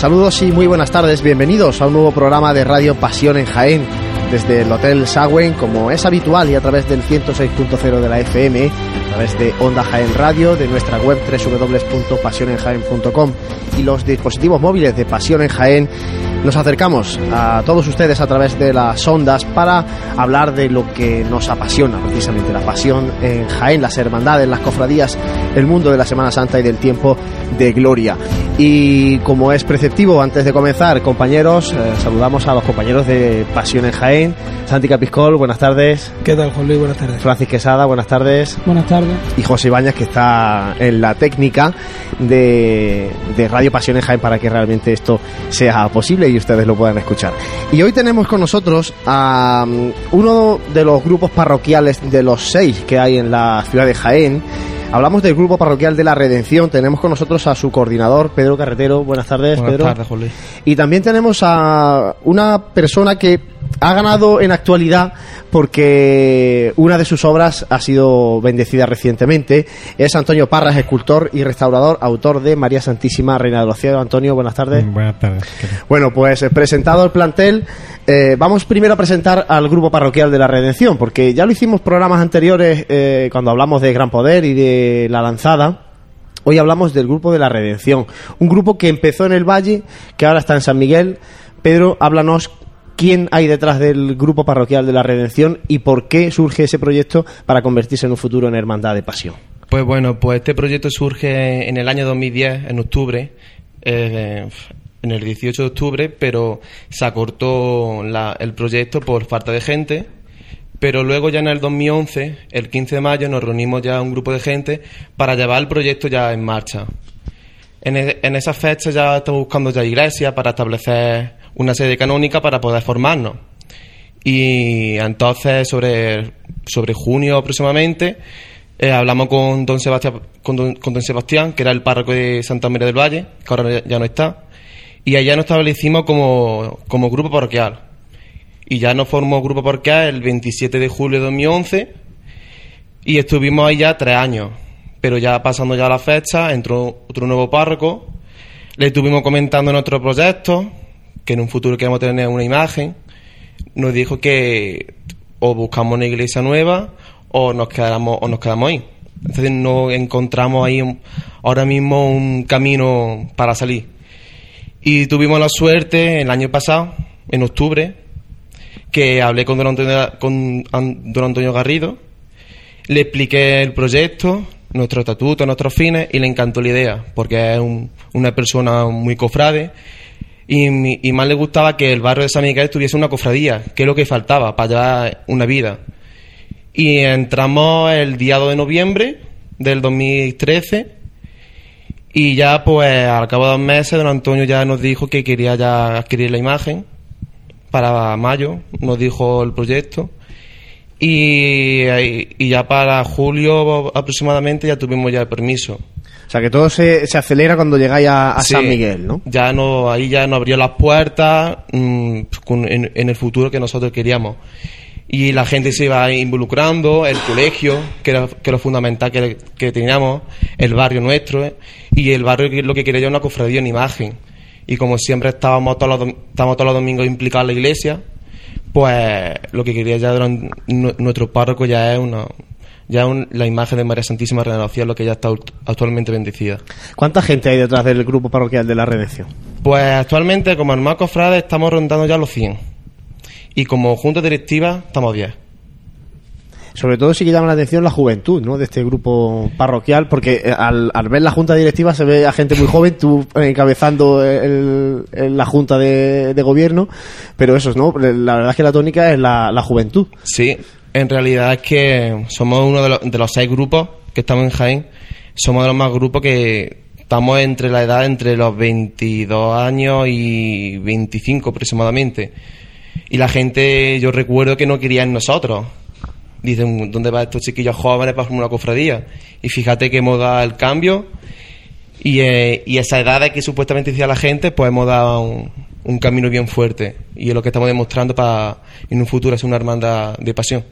Saludos y muy buenas tardes, bienvenidos a un nuevo programa de Radio Pasión en Jaén, desde el Hotel Sagüen, como es habitual, y a través del 106.0 de la FM, a través de Onda Jaén Radio, de nuestra web www.pasionenjaen.com y los dispositivos móviles de Pasión en Jaén nos acercamos a todos ustedes a través de las ondas para hablar de lo que nos apasiona, precisamente la pasión en Jaén, las hermandades, las cofradías, el mundo de la Semana Santa y del tiempo de gloria. Y como es preceptivo, antes de comenzar, compañeros, eh, saludamos a los compañeros de Pasión en Jaén. Santi Capiscol, buenas tardes. ¿Qué tal, Juan Luis? Buenas tardes. Francis Quesada, buenas tardes. Buenas tardes. Y José Ibañez, que está en la técnica de, de Radio Pasión en Jaén para que realmente esto sea posible y ustedes lo puedan escuchar. Y hoy tenemos con nosotros a um, uno de los grupos parroquiales de los seis que hay en la ciudad de Jaén. Hablamos del grupo parroquial de la Redención. Tenemos con nosotros a su coordinador, Pedro Carretero. Buenas tardes, Buenas Pedro. tardes, Juan Luis. Y también tenemos a una persona que ha ganado en actualidad porque una de sus obras ha sido bendecida recientemente. Es Antonio Parras, escultor y restaurador, autor de María Santísima, Reina de los Cielos. Antonio, buenas tardes. Buenas tardes. Bueno, pues eh, presentado el plantel, eh, vamos primero a presentar al grupo parroquial de la Redención, porque ya lo hicimos programas anteriores eh, cuando hablamos de Gran Poder y de la lanzada. Hoy hablamos del grupo de la Redención, un grupo que empezó en el Valle, que ahora está en San Miguel. Pedro, háblanos quién hay detrás del grupo parroquial de la Redención y por qué surge ese proyecto para convertirse en un futuro en Hermandad de Pasión. Pues bueno, pues este proyecto surge en el año 2010, en octubre, eh, en el 18 de octubre, pero se acortó el proyecto por falta de gente. Pero luego ya en el 2011, el 15 de mayo, nos reunimos ya un grupo de gente para llevar el proyecto ya en marcha. En, e- en esa fecha ya estamos buscando ya iglesia para establecer una sede canónica para poder formarnos. Y entonces, sobre, sobre junio aproximadamente, eh, hablamos con don, Sebastián, con, don, Sebastián, que era el párroco de Santa María del Valle, que ahora ya- ya no está, y allá nos establecimos como, como grupo parroquial. Y ya nos formó grupo parroquial el 27 de julio de 2011, y estuvimos ahí ya tres años. Pero ya pasando ya la fecha, entró otro nuevo párroco, le estuvimos comentando nuestro proyecto, que en un futuro queremos tener una imagen, nos dijo que o buscamos una iglesia nueva o nos quedamos o nos quedamos ahí. Entonces no encontramos ahí un- ahora mismo un camino para salir. Y tuvimos la suerte el año pasado, en octubre, que hablé con don Antonio, con don Antonio Garrido, le expliqué el proyecto, nuestro estatuto, nuestros fines, y le encantó la idea, porque es un- una persona muy cofrade, y, y más le gustaba que el barrio de San Miguel tuviese una cofradía, que es lo que faltaba para llevar una vida. Y entramos el día 2 de noviembre del 2013 y ya pues al cabo de dos meses don Antonio ya nos dijo que quería ya adquirir la imagen para mayo, nos dijo el proyecto. Y, y ya para julio aproximadamente ya tuvimos ya el permiso. O sea, que todo se, se acelera cuando llegáis a, a Sí. San Miguel, ¿no? Ya no, ahí ya nos abrió las puertas mm, con- en, en el futuro que nosotros queríamos. Y la gente se iba involucrando, el colegio, que era, que era lo fundamental que, que teníamos, el barrio nuestro, ¿eh? y el barrio que lo que quería era una cofradía, una imagen. Y como siempre estábamos todos los, estábamos todos los domingos implicados en la iglesia, pues lo que quería ya nuestro párroco ya es una ya un- la imagen de María Santísima los Cielos que ya está actualmente bendecida. ¿Cuánta gente hay detrás del grupo parroquial de la Redención? Pues actualmente como hermano cofrade estamos rondando ya los 100. Y como junta directiva estamos 10. Sobre todo sí que llama la atención la juventud, ¿no? De este grupo parroquial, porque eh, al, al ver la junta directiva se ve a gente muy joven, tú encabezando el- el- la junta de, de gobierno, pero eso, ¿no? La verdad es que la tónica es la, la juventud. Sí, en realidad es que somos uno de los, de los seis grupos que estamos en Jaén. Somos de los más grupos que estamos entre la edad entre los 22 años y 25 aproximadamente. Y la gente, yo recuerdo que no quería en nosotros. Dicen, ¿dónde van estos chiquillos jóvenes para formar una cofradía? Y fíjate que hemos dado el cambio y, eh, y esa edad que supuestamente decía la gente, pues hemos dado un, un camino bien fuerte. Y es lo que estamos demostrando para en un futuro ser una hermandad de pasión.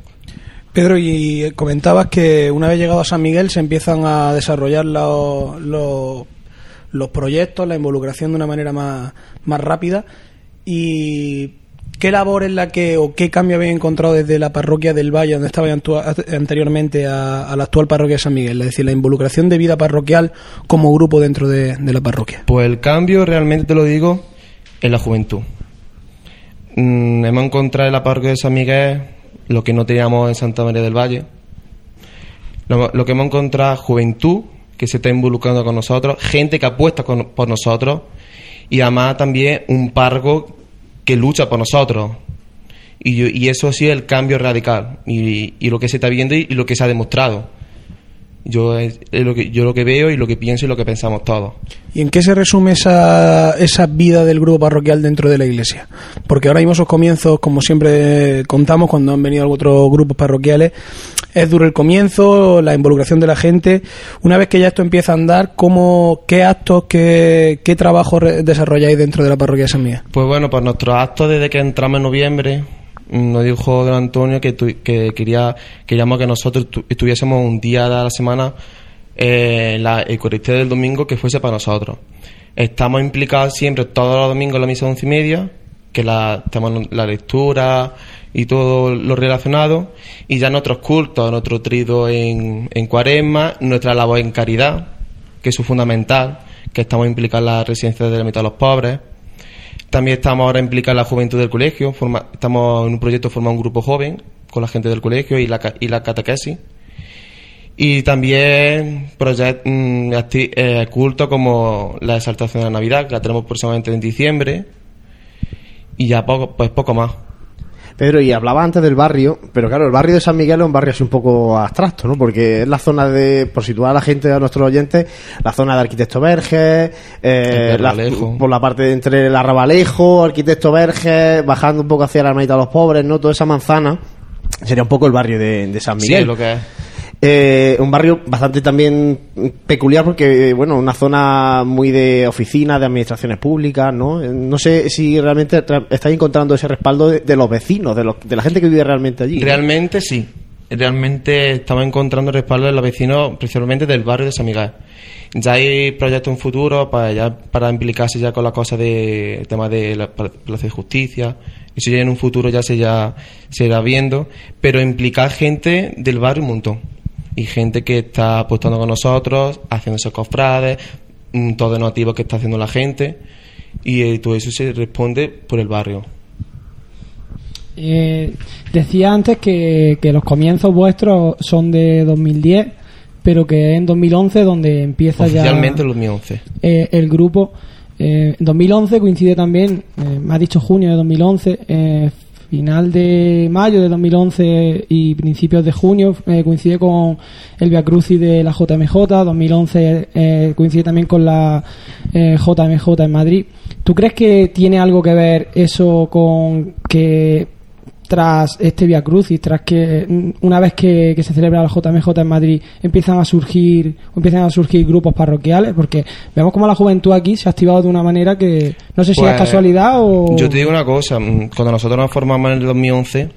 Pedro, y comentabas que una vez llegado a San Miguel se empiezan a desarrollar los, los, proyectos, la involucración de una manera más, más rápida. ¿Y qué labor es la que, o qué cambio habéis encontrado desde la parroquia del Valle, donde estaba anteriormente, a, la actual parroquia de San Miguel? Es decir, la involucración de vida parroquial como grupo dentro de, de la parroquia. Pues el cambio, realmente te lo digo, es la juventud. Mm, hemos encontrado en la parroquia de San Miguel lo que no teníamos en Santa María del Valle. Lo, que hemos encontrado juventud que se está involucrando con nosotros, gente que apuesta por nosotros y además también un pargo que lucha por nosotros. Y, y eso sí es el cambio radical y, y, lo que se está viendo y lo que se ha demostrado. Yo es, lo que yo lo que veo y lo que pienso y lo que pensamos todos. ¿Y en qué se resume esa, esa vida del grupo parroquial dentro de la iglesia? Porque ahora mismo esos comienzos, como siempre contamos cuando han venido otros grupos parroquiales, es duro el comienzo, la involucración de la gente. Una vez que ya esto empieza a andar, ¿cómo, ¿qué actos, qué, qué trabajo desarrolláis dentro de la parroquia de San Miguel? Pues bueno, pues nuestros actos desde que entramos en noviembre, nos dijo don Antonio que, que quería queríamos que nosotros estuviésemos un día de la semana eh, la Eucaristía del domingo que fuese para nosotros. Estamos implicados siempre todos los domingos en la misa de once y media, que la, tenemos la lectura y todo lo relacionado, y ya nuestros cultos, nuestro trido en, en cuaresma, nuestra labor en caridad, que es fundamental, que estamos implicados en la residencia de la mitad de los pobres, también estamos ahora implicados en la juventud del colegio, estamos en un proyecto formando un grupo joven con la gente del colegio y la, y la catequesis. Y también proyectos mm, eh, como la exaltación de la Navidad, que la tenemos próximamente en diciembre. Y ya poco, pues poco más. Pedro, y hablaba antes del barrio, pero claro, el barrio de San Miguel es un barrio así un poco abstracto, ¿no? Porque es la zona de, por situar a la gente, a nuestros oyentes, la zona de Arquitecto Verges, eh, por la parte de entre el Arrabalejo, Arquitecto Verges, bajando un poco hacia la Hermanita de los Pobres, ¿no? Toda esa manzana sería un poco el barrio de, de San Miguel. Sí, lo que es. Eh, un barrio bastante también peculiar porque, bueno, una zona muy de oficinas, de administraciones públicas, ¿no? No sé si realmente estáis encontrando ese respaldo de, los vecinos, de, de, la gente que vive realmente allí. Realmente sí. Realmente estamos encontrando respaldo de los vecinos, principalmente del barrio de San Miguel. Ya hay proyectos en futuro para, ya, para implicarse ya con la cosa de tema de la Plaza de Justicia. Eso ya en un futuro ya se, ya se irá viendo. Pero implicar gente del barrio un montón y gente que está apostando con nosotros, haciendo esos cofrades, mm, todo el nativo que está haciendo la gente y eh, todo eso se responde por el barrio. Eh, decía antes que, los comienzos vuestros son de 2010, pero que es en 2011 donde empieza ya. Oficialmente en 2011. Eh, el grupo. en 2011 coincide también, me ha dicho junio de 2011, final de mayo de 2011 y principios de junio eh, coincide con el Via Crucis de la JMJ, 2011 eh, coincide también con la JMJ eh, en Madrid. ¿Tú crees que tiene algo que ver eso con que tras este Via Crucis, tras que mm, una vez que, se celebra la JMJ en Madrid empiezan a surgir empiezan a surgir grupos parroquiales? Porque vemos como la juventud aquí se ha activado de una manera que no sé si es pues, casualidad o... Yo te digo una cosa, mm, cuando nosotros nos formamos en el 2011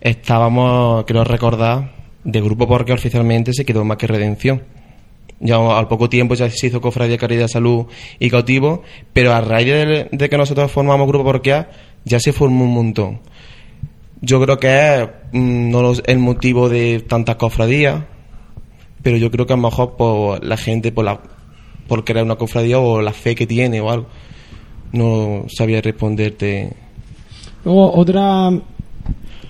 estábamos, quiero recordar, de grupo porque oficialmente se quedó más que redención. Ya al poco tiempo ya se hizo Cofradía Caridad Salud y Cautivo, pero a raíz de, de que nosotros formamos grupo porque ya se formó un montón yo creo que es mm, no el motivo de tantas cofradías, pero yo creo que a lo mejor por la gente, por, la, por crear una cofradía o la fe que tiene o algo. No sabía responderte. Luego, otra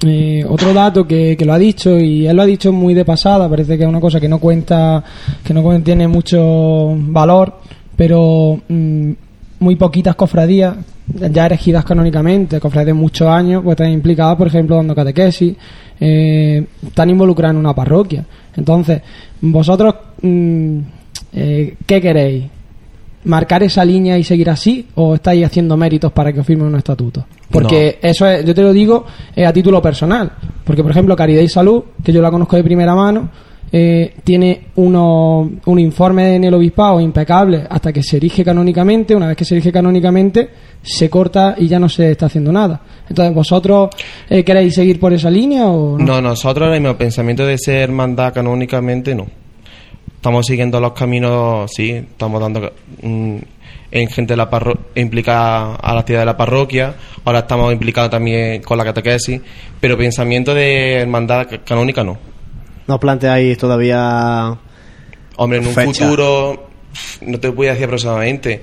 eh, otro dato que, que, lo ha dicho y él lo ha dicho muy de pasada, parece que es una cosa que no cuenta, que no tiene mucho valor, pero mm, muy poquitas cofradías ya elegidas canónicamente, cofradías de muchos años, pues están implicadas, por ejemplo, dando catequesis, eh, están involucradas en una parroquia. Entonces, vosotros, mm, eh, ¿qué queréis? ¿Marcar esa línea y seguir así? ¿O estáis haciendo méritos para que os firmen un estatuto? Porque eso es, yo te lo digo a título personal. Porque, por ejemplo, Caridad y Salud, que yo la conozco de primera mano, eh, tiene uno, un informe en el obispado impecable hasta que se erige canónicamente. Una vez que se erige canónicamente, se corta y ya no se está haciendo nada. Entonces, ¿vosotros eh, queréis seguir por esa línea o no? No, nosotros en el pensamiento de ser mandada canónicamente no. estamos siguiendo los caminos, sí, estamos dando mm, en gente de la parro implicada a la actividad de la parroquia, ahora estamos implicados también con la catequesis, pero pensamiento de hermandad canónica no. ¿No planteáis todavía Hombre, en un Fecha. futuro, no te voy a decir aproximadamente,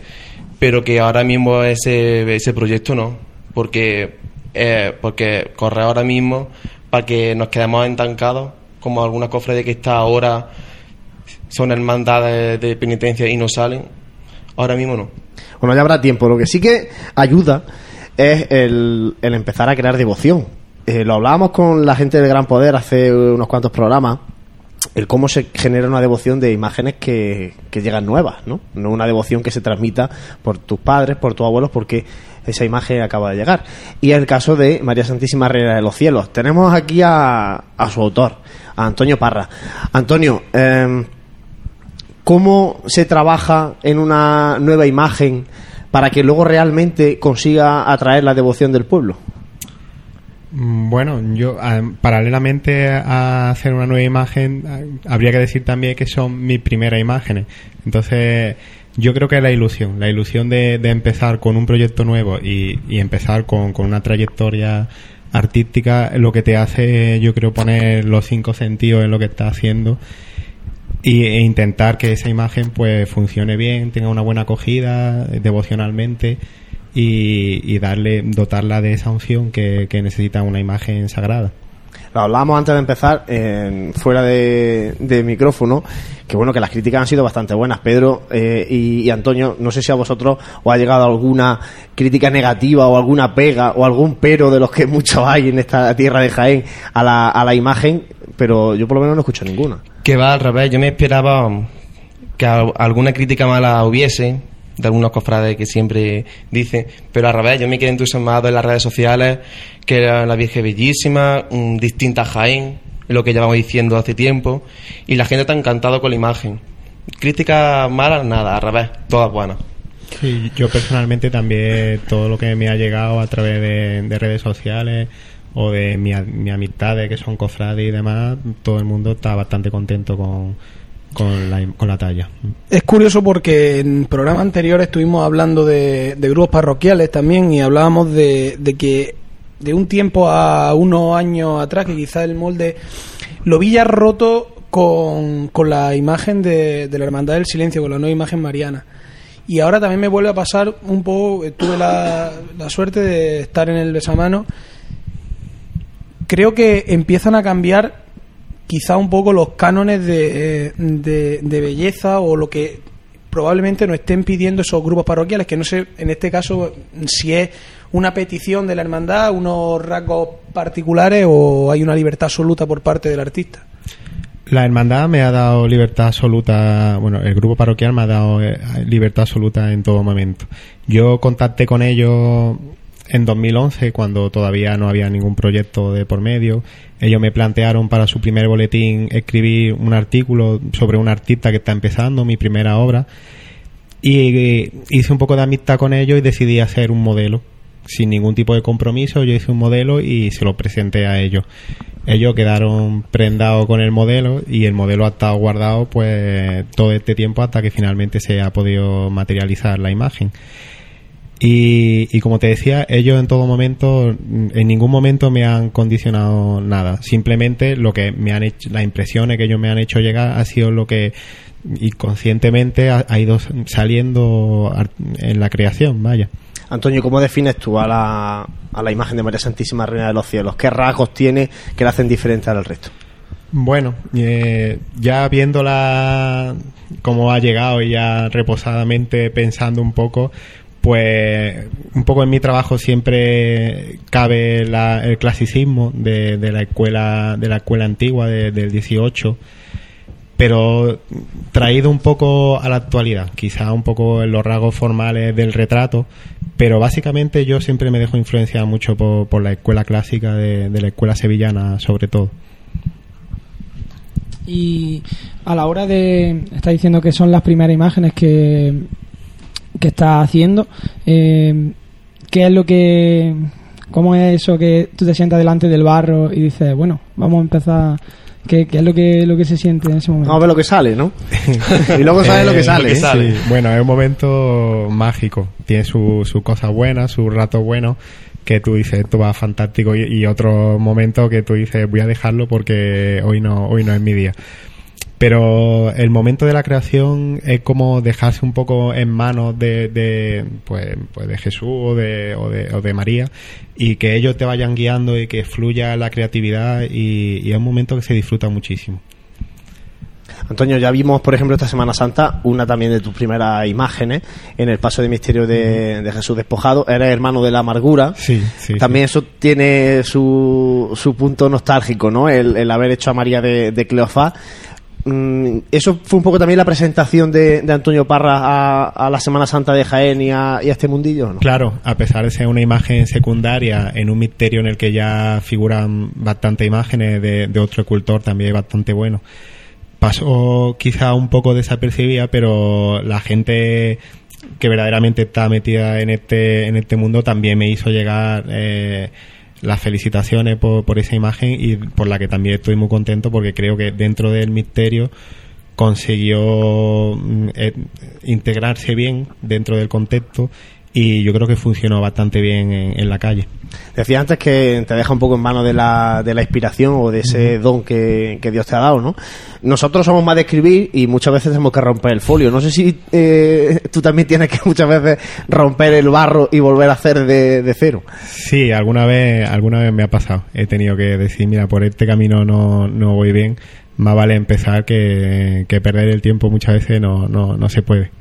pero que ahora mismo ese, ese proyecto no, porque, eh, porque corre ahora mismo para que nos quedemos estancados, como alguna cofradía que está ahora, son hermandades de penitencia y no salen, ahora mismo no. Bueno, ya habrá tiempo. Lo que sí que ayuda es el, el empezar a crear devoción. Eh, lo hablábamos con la gente del Gran Poder hace unos cuantos programas. El cómo se genera una devoción de imágenes que, que llegan nuevas, ¿no? No una devoción que se transmita por tus padres, por tus abuelos, porque esa imagen acaba de llegar. Y el caso de María Santísima Reina de los Cielos. Tenemos aquí a, a su autor, a Antonio Parra. Antonio, em, cómo se trabaja en una nueva imagen para que luego realmente consiga atraer la devoción del pueblo. Mm, Bueno, yo ah, paralelamente a hacer una nueva imagen, ah, habría que decir también que son mis primeras imágenes. Entonces, yo creo que es la ilusión, la ilusión de, de empezar con un proyecto nuevo y, y empezar con, con una trayectoria artística, lo que te hace, yo creo, poner los cinco sentidos en lo que estás haciendo y, e intentar que esa imagen pues funcione bien, tenga una buena acogida eh, devocionalmente y, y darle, dotarla de esa unción que, que necesita una imagen sagrada. Lo hablábamos antes de empezar, en- fuera de, de micrófono, que bueno, que las críticas han sido bastante buenas. Pedro eh, y, y Antonio, no sé si a vosotros os ha llegado alguna crítica negativa o alguna pega o algún pero de los que muchos hay en esta tierra de Jaén a la, a la imagen, pero yo por lo menos no escucho ninguna. Que va al revés, yo me esperaba que al- alguna crítica mala hubiese, de algunos cofrades que siempre dicen, pero al revés, yo me quedé entusiasmado en las redes sociales, que era la Virgen bellísima, mm, distinta a Jaén, lo que llevamos diciendo hace tiempo, y la gente está encantado con la imagen. Críticas malas, nada, al revés, todas buenas. Sí, yo personalmente también todo lo que me ha llegado a través de, de redes sociales o de mi amistades que son cofrades y demás, todo el mundo está bastante contento con, con, la, con la talla. Es curioso porque en programas anteriores estuvimos hablando de, de grupos parroquiales también y hablábamos de, de que de un tiempo a unos años atrás, que quizás el molde lo vi ya roto con, con la imagen de, de la Hermandad del Silencio, con la nueva imagen mariana. Y ahora también me vuelve a pasar un poco, eh, tuve la, la suerte de estar en el besamano. Creo que empiezan a cambiar quizá un poco los cánones de, de, de belleza o lo que probablemente nos estén pidiendo esos grupos parroquiales, que no sé en este caso si es una petición de la hermandad, unos rasgos particulares o hay una libertad absoluta por parte del artista. La hermandad me ha dado libertad absoluta, bueno, el grupo parroquial me ha dado eh, libertad absoluta en todo momento. Yo contacté con ellos en 2011, cuando todavía no había ningún proyecto de por medio. Ellos me plantearon para su primer boletín escribir un artículo sobre un artista que está empezando, mi primera obra. Y eh, hice un poco de amistad con ellos y decidí hacer un modelo. Sin ningún tipo de compromiso, yo hice un modelo y se lo presenté a ellos. Ellos quedaron prendados con el modelo y el modelo ha estado guardado pues todo este tiempo hasta que finalmente se ha podido materializar la imagen. Y, y como te decía, ellos en todo momento, en ningún momento me han condicionado nada. Simplemente lo que me han hecho, las impresiones que ellos me han hecho llegar ha sido lo que inconscientemente ha, ha ido saliendo en la creación, vaya. Antonio, ¿cómo defines tú a la, a la imagen de María Santísima Reina de los Cielos? ¿Qué rasgos tiene que la hacen diferente al resto? Bueno, eh, ya viéndola cómo ha llegado y ya reposadamente pensando un poco, pues un poco en mi trabajo siempre cabe la- el clasicismo de, la escuela de la escuela antigua de- del 18 pero traído un poco a la actualidad, quizá un poco en los rasgos formales del retrato, pero básicamente yo siempre me dejo influenciar mucho por, por la escuela clásica de, de la escuela sevillana sobre todo. Y a la hora de. Está diciendo que son las primeras imágenes que, que está haciendo. eh, ¿Qué es lo que. ¿Cómo es eso que tú te sientas delante del barro y dices, bueno, vamos a empezar. ¿Qué, qué es lo que, lo que se siente en ese momento? Vamos a ver lo que sale, ¿no? y luego sabes lo que Eh, sale. ¿eh? Sí, bueno, es un momento mágico. Tiene sus su cosas buenas, sus ratos buenos, que tú dices, esto va fantástico, y, y otro momento que tú dices, voy a dejarlo porque hoy no, hoy no es mi día. Pero el momento de la creación es como dejarse un poco en manos de, de, pues, pues de Jesús o de, o, de, o de María y que ellos te vayan guiando y que fluya la creatividad y, y es un momento que se disfruta muchísimo. Antonio, ya vimos, por ejemplo, esta Semana Santa, una también de tus primeras imágenes en el paso de misterio de, de Jesús despojado. Eres hermano de la amargura. Sí, sí. También eso tiene su, su punto nostálgico, ¿no? El, el haber hecho a María de, de Cleofás. Mm, Eso fue un poco también la presentación de, Antonio Parra a, la Semana Santa de Jaén y a, este mundillo, ¿no? Claro, a pesar de ser una imagen secundaria en un misterio en el que ya figuran bastantes imágenes de, de otro escultor también bastante bueno, pasó quizá un poco desapercibida, pero la gente que verdaderamente está metida en este en este mundo también me hizo llegar eh, las felicitaciones por, por esa imagen y por la que también estoy muy contento porque creo que dentro del misterio consiguió mm, eh, integrarse bien dentro del contexto y yo creo que funcionó bastante bien en, en la calle. Decía antes que te deja un poco en manos de la, de la inspiración o de ese don que, que Dios te ha dado, ¿no? Nosotros somos más de escribir y muchas veces tenemos que romper el folio. No sé si eh, tú también tienes que muchas veces romper el barro y volver a hacer de, de cero. Sí, alguna vez, alguna vez me ha pasado. He tenido que decir, mira, por este camino no, no voy bien. Más vale empezar que, que perder el tiempo muchas veces no, no, no se puede.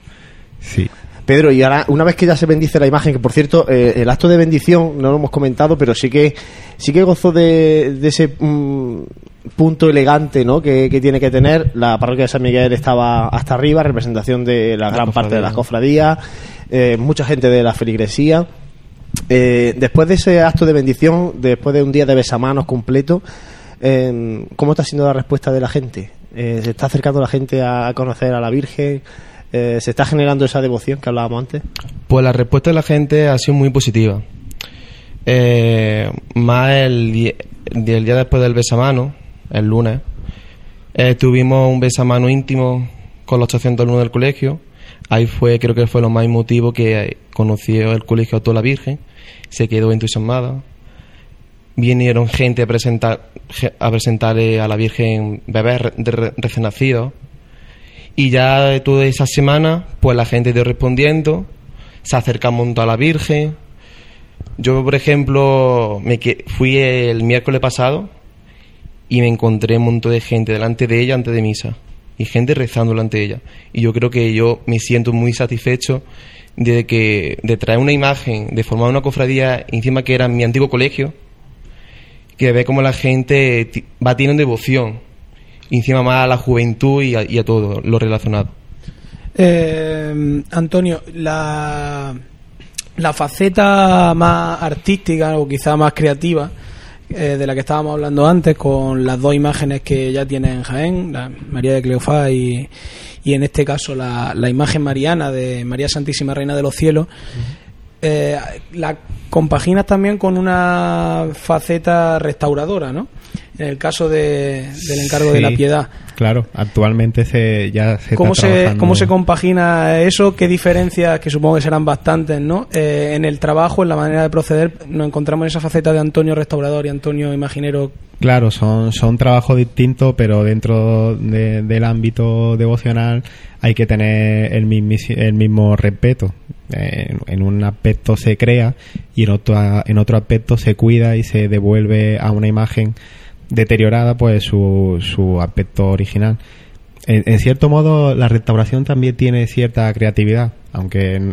Sí. Pedro, y ahora, una vez que ya se bendice la imagen, que por cierto, eh, el acto de bendición no lo hemos comentado, pero sí que sí que gozó de, de ese mm, punto elegante ¿no? que, que tiene que tener. La parroquia de San Miguel estaba hasta arriba, representación de la, gran parte de las cofradías, eh, mucha gente de la feligresía. Eh, después de ese acto de bendición, después de un día de besamanos completo, eh, ¿cómo está siendo la respuesta de la gente? Eh, ¿Se está acercando la gente a conocer a la Virgen? Eh, ¿Se está generando esa devoción que hablábamos antes? Pues la respuesta de la gente ha sido muy positiva. Eh, más el, día después del besamano, el lunes, eh, tuvimos un besamano íntimo con los 800 alumnos del colegio. Ahí fue, creo que fue lo más emotivo que conoció el colegio a toda la Virgen. Se quedó entusiasmada. Vinieron gente a presentar a presentarle a la Virgen bebés recién nacidos. Y ya toda esa semana, pues la gente dio respondiendo, se acerca un montón a la Virgen. Yo, por ejemplo, me fui el miércoles pasado y me encontré un montón de gente delante de ella antes de misa y gente rezando delante de ella. Y yo creo que yo me siento muy satisfecho de que de traer una imagen, de formar una cofradía encima que era mi antiguo colegio, que ve como la gente va teniendo devoción, encima más a la juventud y a, y a todo lo relacionado. Eh, Antonio, la, la faceta más artística o quizá más creativa eh, de la que estábamos hablando antes con las dos imágenes que ya tiene en Jaén, la María de Cleofás y, y en este caso la, la imagen mariana de María Santísima Reina de los Cielos, eh, la compaginas también con una faceta restauradora, ¿no? En el caso de- del encargo de la piedad. Claro, actualmente se, ya se ¿Cómo está se, trabajando- ¿Cómo se compagina eso? ¿Qué diferencias, que supongo que serán bastantes, ¿no? Eh, en el trabajo, en la manera de proceder, nos encontramos en esa faceta de Antonio Restaurador y Antonio Imaginero. Claro, son, son trabajos distintos, pero dentro de- del ámbito devocional hay que tener el, mismis- el mismo respeto. En, en un aspecto se crea y en otro, en otro aspecto se cuida y se devuelve a una imagen deteriorada pues su, su aspecto original. En, en cierto modo, la restauración también tiene cierta creatividad, aunque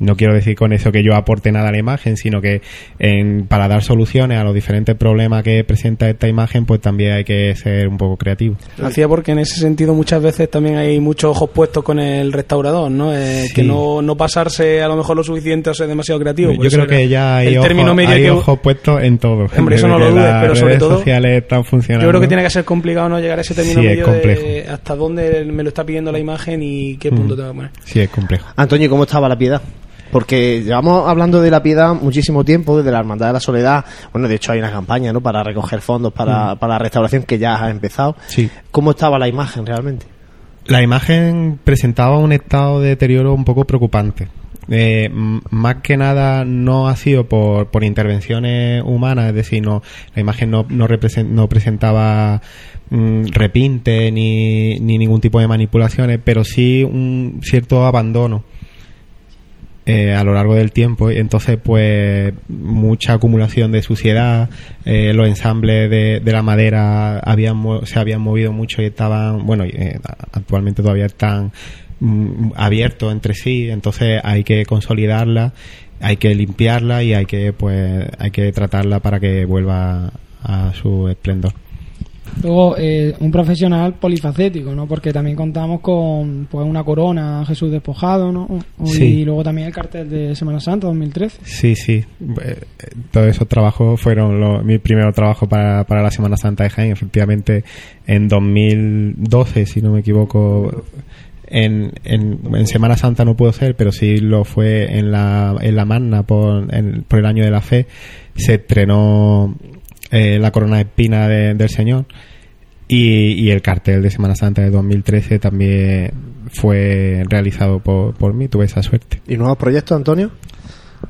no quiero decir con eso que yo aporte nada a la imagen, sino que en- para dar soluciones a los diferentes problemas que presenta esta imagen, pues también hay que ser un poco creativo. Hacía porque en ese sentido muchas veces también hay muchos ojos puestos con el restaurador, ¿no? Eh, Sí. Que no, no pasarse a lo mejor lo suficiente o ser demasiado creativo. Yo Por eso creo que ya hay, el ojos, término medio hay que- ojos puestos en todo. Hombre, eso no lo dudes, las pero sobre redes todo- sociales están funcionando. Yo creo que tiene que ser complicado no llegar a ese término Sí, es medio complejo. de hasta dónde me lo está pidiendo la imagen y qué punto Mm. tengo que poner. Sí, es complejo. Antonio, ¿cómo estaba la piedad? Porque llevamos hablando de la piedad muchísimo tiempo, desde la Hermandad de la Soledad. Bueno, de hecho hay una campaña, ¿no? Para recoger fondos para, para la restauración que ya ha empezado. Sí. ¿Cómo estaba la imagen realmente? La imagen presentaba un estado de deterioro un poco preocupante. Eh, más que nada no ha sido por, por intervenciones humanas, es decir, no, la imagen no, no, represen- no presentaba mm, repinte ni, ni ningún tipo de manipulaciones, pero sí un cierto abandono eh, a lo largo del tiempo. y Entonces, pues, mucha acumulación de suciedad. eh, los ensambles de, de la madera habían se habían movido mucho y estaban, bueno, eh, actualmente todavía están mm, abiertos entre sí. Entonces, hay que consolidarla, hay que limpiarla y hay que, pues, hay que tratarla para que vuelva a su esplendor. Luego, eh, un profesional polifacético, ¿no? Porque también contamos con pues una corona Jesús despojado, ¿no? Y luego también el cartel de Semana Santa 2013. Sí, sí. Eh, Todos esos trabajos fueron los- mi primer trabajo para, para la Semana Santa de Jaén. Efectivamente, en 2012, si no me equivoco, en, en, en Semana Santa no pudo ser, pero sí lo fue en la, en la Magna por, en- por el año de la fe. Se estrenó eh, la corona de espina de- del Señor. Y, y el cartel de Semana Santa de 2013 también fue realizado por, por mí, tuve esa suerte. ¿Y nuevos proyectos, Antonio?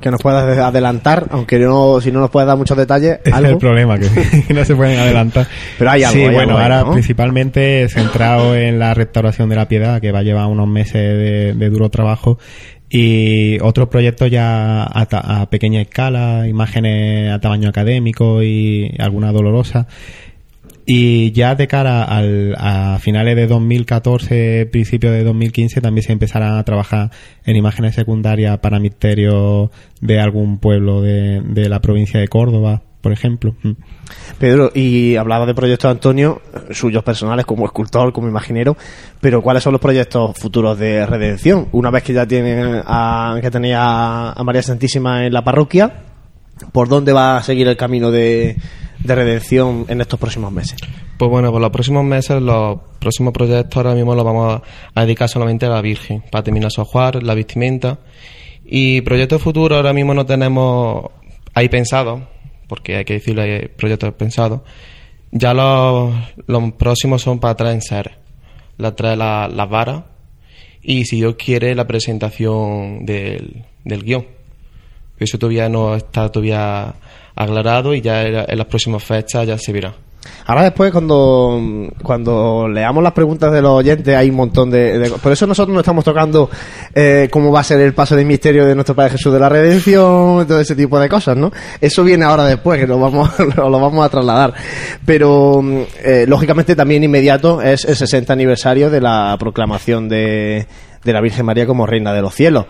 Que nos puedas adelantar, aunque no, si no nos puedes dar muchos detalles, Ese es algo. el problema, que, que no se pueden adelantar. Pero hay algo, Sí, hay bueno, algo ahí, ahora ¿no? principalmente centrado en la restauración de la piedad, que va a llevar unos meses de, de duro trabajo. Y otros proyectos ya a, ta- a pequeña escala, imágenes a tamaño académico y alguna dolorosa. Y ya de cara al, a finales de 2014, principios de 2015, también se empezarán a trabajar en imágenes secundarias para misterios de algún pueblo de, de la provincia de Córdoba, por ejemplo. Mm. Pedro, y hablaba de proyectos, Antonio, eh, suyos personales como escultor, como imaginero, pero ¿cuáles son los proyectos futuros de redención? Una vez que ya tienen a, que tenéis a, a María Santísima en la parroquia, ¿por dónde va a seguir el camino de, de redención en estos próximos meses? Pues bueno, por los próximos meses, los próximos proyectos ahora mismo los vamos a, a dedicar solamente a la Virgen, para terminar su ajuar, la vestimenta. Y proyectos futuros ahora mismo no tenemos ahí pensados, porque hay que decirlo, hay proyectos pensados. Ya los, los próximos son para traer en ser. La trae la- las varas y si Dios quiere la presentación del, del guion. Eso todavía no está todavía aclarado y ya en las próximas fechas ya se verá. Ahora después, cuando, cuando leamos las preguntas de los oyentes, hay un montón de... de- por eso nosotros no estamos tocando eh, cómo va a ser el paso del misterio de nuestro Padre Jesús de la Redención, todo ese tipo de cosas, ¿no? Eso viene ahora después, que lo vamos, lo, vamos a trasladar. Pero, eh, lógicamente, también inmediato es el 60 aniversario de la proclamación de, de la Virgen María como Reina de los Cielos.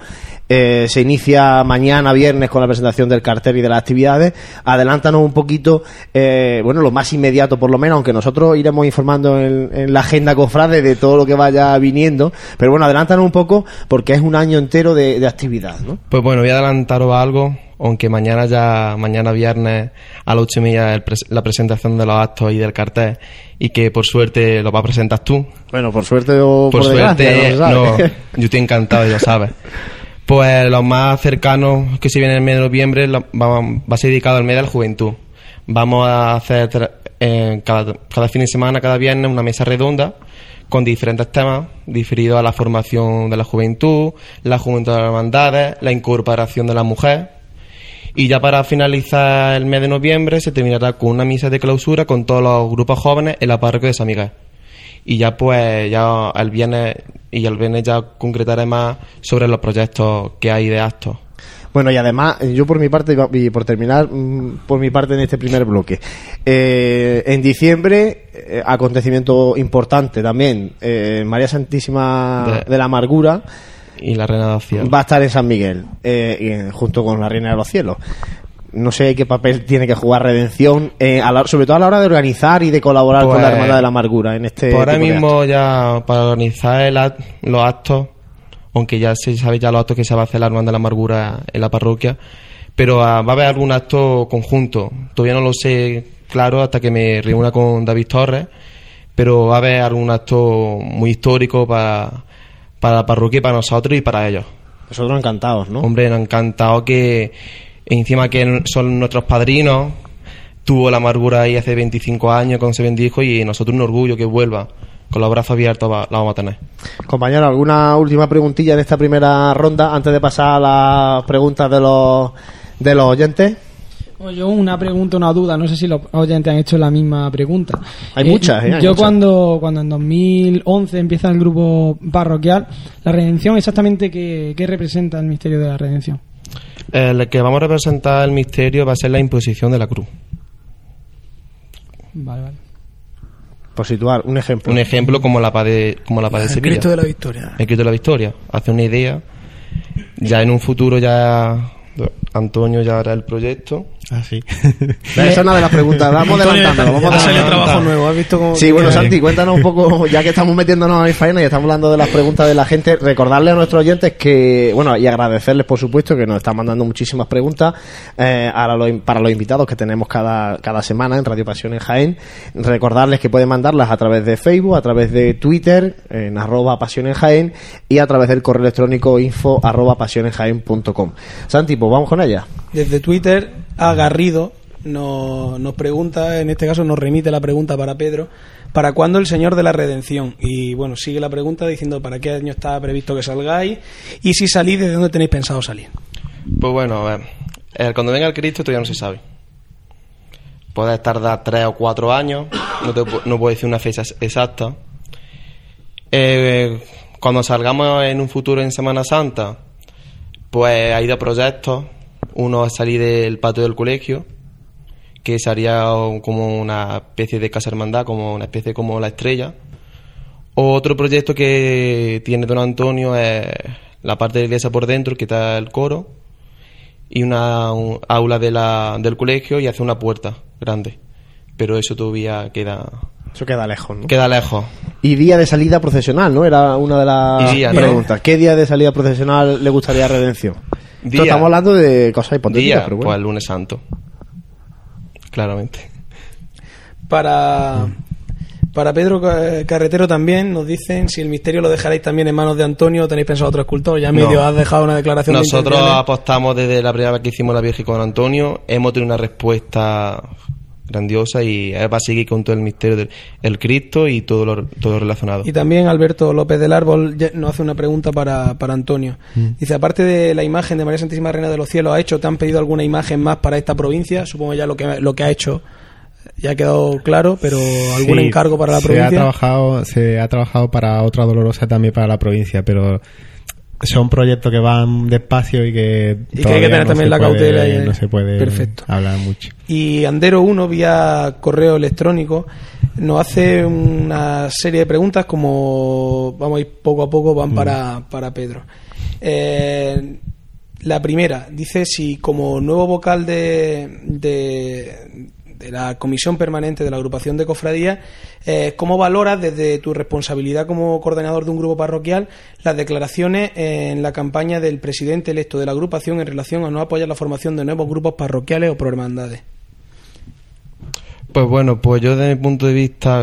Eh, se inicia mañana viernes con la presentación del cartel y de las actividades. Adelántanos un poquito, eh, bueno, lo más inmediato por lo menos, aunque nosotros iremos informando en, la agenda cofrade de todo lo que vaya viniendo. Pero bueno, adelántanos un poco porque es un año entero de, de actividad, ¿no? Pues bueno, voy a adelantaros algo, aunque mañana ya, mañana viernes a las ocho y media el pres- la presentación de los actos y del cartel, y que por suerte lo va a presentar tú. Bueno, por suerte o por, Por, suerte, no yo estoy encantado, ya sabes. Pues los más cercanos que se vienen en el mes de noviembre lo- va, va a ser dedicado al mes de la juventud. Vamos a hacer eh, cada, cada fin de semana, cada viernes, una mesa redonda con diferentes temas referidos a la formación de la juventud, la juventud de las hermandades, la incorporación de la mujer. Y ya para finalizar el mes de noviembre se terminará con una misa de clausura con todos los grupos jóvenes en la parroquia de San Miguel. Y ya pues ya el viernes y el viernes ya concretaré más sobre los proyectos que hay de actos. Bueno, y además, yo por mi parte, y por terminar, mm, por mi parte en este primer bloque, eh, en diciembre, eh, acontecimiento importante también, eh, María Santísima de, De- la Amargura Y la Reina de los Cielos. va a estar en San Miguel, eh, y, junto con la Reina de los Cielos. No sé qué papel tiene que jugar Redención, eh, a la- sobre todo a la hora de organizar y de colaborar con la Pues, Hermandad de la Amargura en este. Ahora mismo ya para organizar el act- los actos, aunque ya se sabe ya los actos que se va a hacer la Hermandad de la Amargura en la parroquia, pero ah, va a haber algún acto conjunto. Todavía no lo sé claro hasta que me reúna con David Torres, pero va a haber algún acto muy histórico para, para la parroquia y para nosotros y para ellos. Nosotros encantados, ¿no? Hombre, encantado que encima que son nuestros padrinos, tuvo la amargura ahí hace 25 años cuando se bendijo y nosotros un orgullo que vuelva. Con los brazos abiertos va- la vamos a tener. Compañero, ¿alguna última preguntilla de esta primera ronda antes de pasar a las preguntas de los, de los oyentes? Bueno, Yo una pregunta, una duda, no sé si los oyentes han hecho la misma pregunta. Hay muchas, ¿eh? Hay yo muchas. cuando cuando en 2011 empieza el grupo parroquial, la redención exactamente qué, qué representa el misterio de la redención. El que vamos a representar el misterio va a ser la imposición de la cruz. Vale, vale. Por situar un ejemplo. Un ejemplo como la paz de, como la paz de El Sevilla. Cristo de la Victoria. El Cristo de la Victoria. Hace una idea. Ya en un futuro ya Antonio ya hará el proyecto. Ah, sí. Esa es una de las preguntas. Vamos adelantándolo. Vamos adelantando. trabajo nuevo, ¿has visto cómo Sí, bueno, Santi, cuéntanos un poco, ya que estamos metiéndonos en faena y estamos hablando de las preguntas de la gente, recordarles a nuestros oyentes que, bueno, y agradecerles, por supuesto, que nos están mandando muchísimas preguntas eh, a los- para los invitados que tenemos cada, cada semana en Radio Pasión en Jaén. Recordarles que pueden mandarlas a través de Facebook, a través de Twitter, en arroba Pasión en Jaén, y a través del correo electrónico info arroba pasionenjaén.com. Santi, pues vamos con ella. Desde Twitter, a Garrido nos, nos pregunta, en este caso nos remite la pregunta para Pedro, ¿para cuándo el Señor de la Redención? Y bueno, sigue la pregunta diciendo para qué año está previsto que salgáis y si salís, ¿desde dónde tenéis pensado salir? Pues bueno, a ver, cuando venga el Cristo todavía no se sabe. Puede tardar tres o cuatro años, no, te no puedo decir una fecha ex- exacta. Eh, cuando salgamos en un futuro en Semana Santa, pues hay dos proyectos. Uno es salir del patio del colegio, que sería como una especie de casa hermandad, como una especie como la estrella. Otro proyecto que tiene don Antonio es la parte de la iglesia por dentro, que está el coro, y una un aula de la, del colegio y hace una puerta grande. Pero eso todavía queda, Eso queda lejos, ¿no? queda lejos. Y día de salida procesional, ¿no? Era una de las preguntas. ¿Qué día de salida procesional le gustaría a Redención? Día. estamos hablando de cosas hipotéticas, Día, pero pues el lunes santo. Claramente. Para, para Pedro Ca- Carretero también nos dicen si el misterio lo dejaréis también en manos de Antonio o tenéis pensado otro escultor. Ya medio No. has dejado una declaración de Nosotros apostamos desde la primera vez que hicimos la Virgen con Antonio, hemos tenido una respuesta grandiosa y va a seguir con todo el misterio del el Cristo y todo lo, todo lo relacionado. Y también Alberto López del Árbol nos hace una pregunta para, para Antonio. Dice, aparte de la imagen de María Santísima Reina de los Cielos, ¿ha hecho, te han pedido alguna imagen más para esta provincia? Supongo ya lo que, lo que ha hecho ya ha quedado claro, pero algún Sí, encargo para la Se ha provincia. trabajado, se ha trabajado para otra dolorosa también para la provincia, pero son proyectos que van despacio y que Y que hay que tener no también la puede- cautela y- no se puede Perfecto. hablar mucho. Y Andero 1, vía correo electrónico, nos hace una serie de preguntas como vamos a ir poco a poco, van para, para Pedro. Eh, la primera, dice si como nuevo vocal de, de, de la Comisión Permanente de la Agrupación de Cofradías, eh, ¿cómo valoras desde tu responsabilidad como coordinador de un grupo parroquial las declaraciones en la campaña del presidente electo de la agrupación en relación a no apoyar la formación de nuevos grupos parroquiales o prohermandades? Pues bueno, pues yo desde mi punto de vista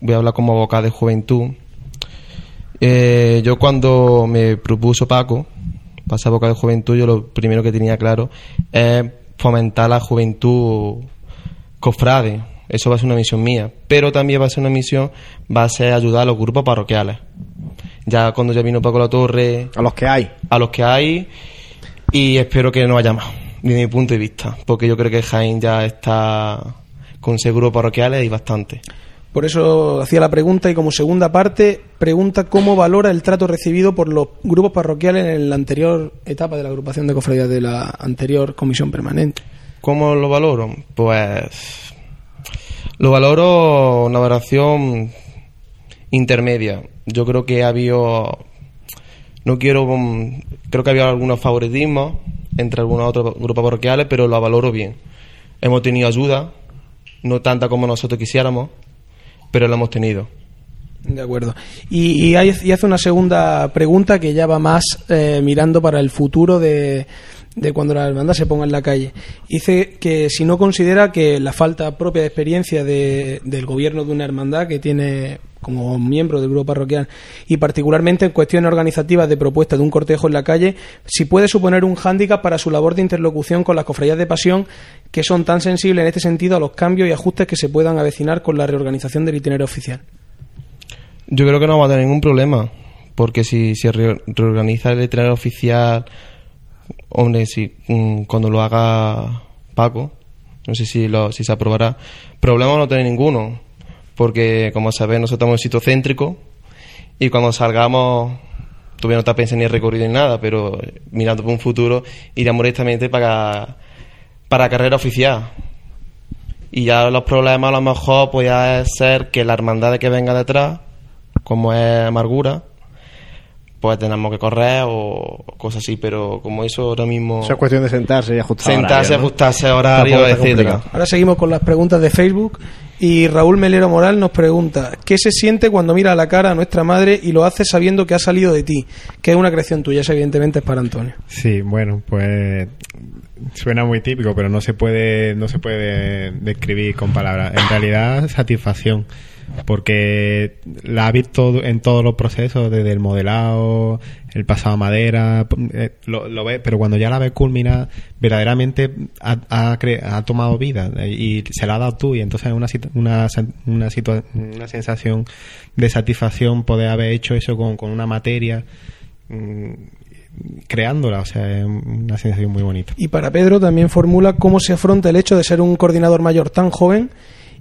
voy a hablar como vocal de juventud. Eh, yo cuando me propuso Paco pasar vocal de juventud, yo lo primero que tenía claro es fomentar la juventud cofrade. Eso va a ser una misión mía. Pero también va a ser una misión, va a ser ayudar a los grupos parroquiales. Ya cuando ya vino Paco La Torre, A los que hay. a los que hay y espero que no haya más, desde mi punto de vista, porque yo creo que Jaén ya está con seguros parroquiales y bastante. Por eso hacía la pregunta y como segunda parte pregunta cómo valora el trato recibido por los grupos parroquiales en la anterior etapa de la agrupación de cofradías de la anterior comisión permanente. ¿Cómo lo valoro? Pues lo valoro una valoración intermedia. Yo creo que ha habido no quiero mm, creo que había algunos favoritismos entre algunos otros grupos parroquiales, pero lo valoro bien. Hemos tenido ayuda, no tanta como nosotros quisiéramos, pero lo hemos tenido. De acuerdo. Y, hay- hace una segunda pregunta que ya va más eh, mirando para el futuro de, de cuando la hermandad se ponga en la calle. Dice que si no considera que la falta propia de experiencia de- del gobierno de una hermandad que tiene como miembro del grupo parroquial y particularmente en cuestiones organizativas de propuesta de un cortejo en la calle, si puede suponer un hándicap para su labor de interlocución con las cofradías de pasión que son tan sensibles en este sentido a los cambios y ajustes que se puedan avecinar con la reorganización del itinerario oficial. Yo creo que no va a tener ningún problema, porque si se re- reorganiza el itinerario oficial, hombre, si mm, cuando lo haga Paco, no sé si, lo, si se aprobará, problema no tiene ninguno, porque como sabéis nosotros estamos en sitio céntrico y cuando salgamos todavía no está pensando ni recorrido ni nada, pero mirando por un futuro iremos directamente para, para carrera oficial. Y ya los problemas a lo mejor puede ser que la hermandad que venga detrás, como es amargura, pues tenemos que correr o cosas así, pero como eso ahora mismo Eso es cuestión de sentarse y ajustar sentarse, horario, ¿no? ajustarse horario, complicado. Ahora seguimos con las preguntas de Facebook y Raúl Melero Moral nos pregunta ¿qué se siente cuando mira a la cara a nuestra madre y lo hace sabiendo que ha salido de ti? Que es una creación tuya, eso evidentemente es para Antonio. Sí, bueno, pues suena muy típico, pero no se puede no se puede describir con palabras. En realidad, satisfacción, porque la ha visto en todos los procesos, desde el modelado, el pasado a madera, eh, lo, lo pero cuando ya la ves culminar, verdaderamente ha, ha, ha tomado vida eh, y se la ha dado tú y entonces es una, una, una, una sensación de satisfacción poder haber hecho eso con, con una materia mm, creándola, o sea, es una sensación muy bonita. Y para Pedro también formula cómo se afronta el hecho de ser un coordinador mayor tan joven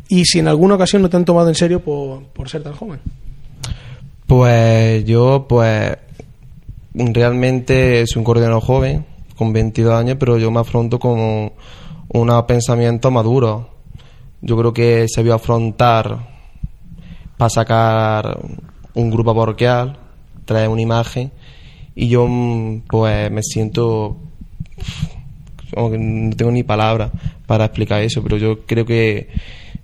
y si en alguna ocasión no te han tomado en serio por, por ser tan joven. Pues yo, pues, realmente soy un coordinador joven, con 22 años, pero yo me afronto con unos pensamientos maduros. Yo creo que se vio afrontar para sacar un grupo parroquial, traer una imagen, y yo, pues, me siento. como que no tengo ni palabras para explicar eso, pero yo creo que,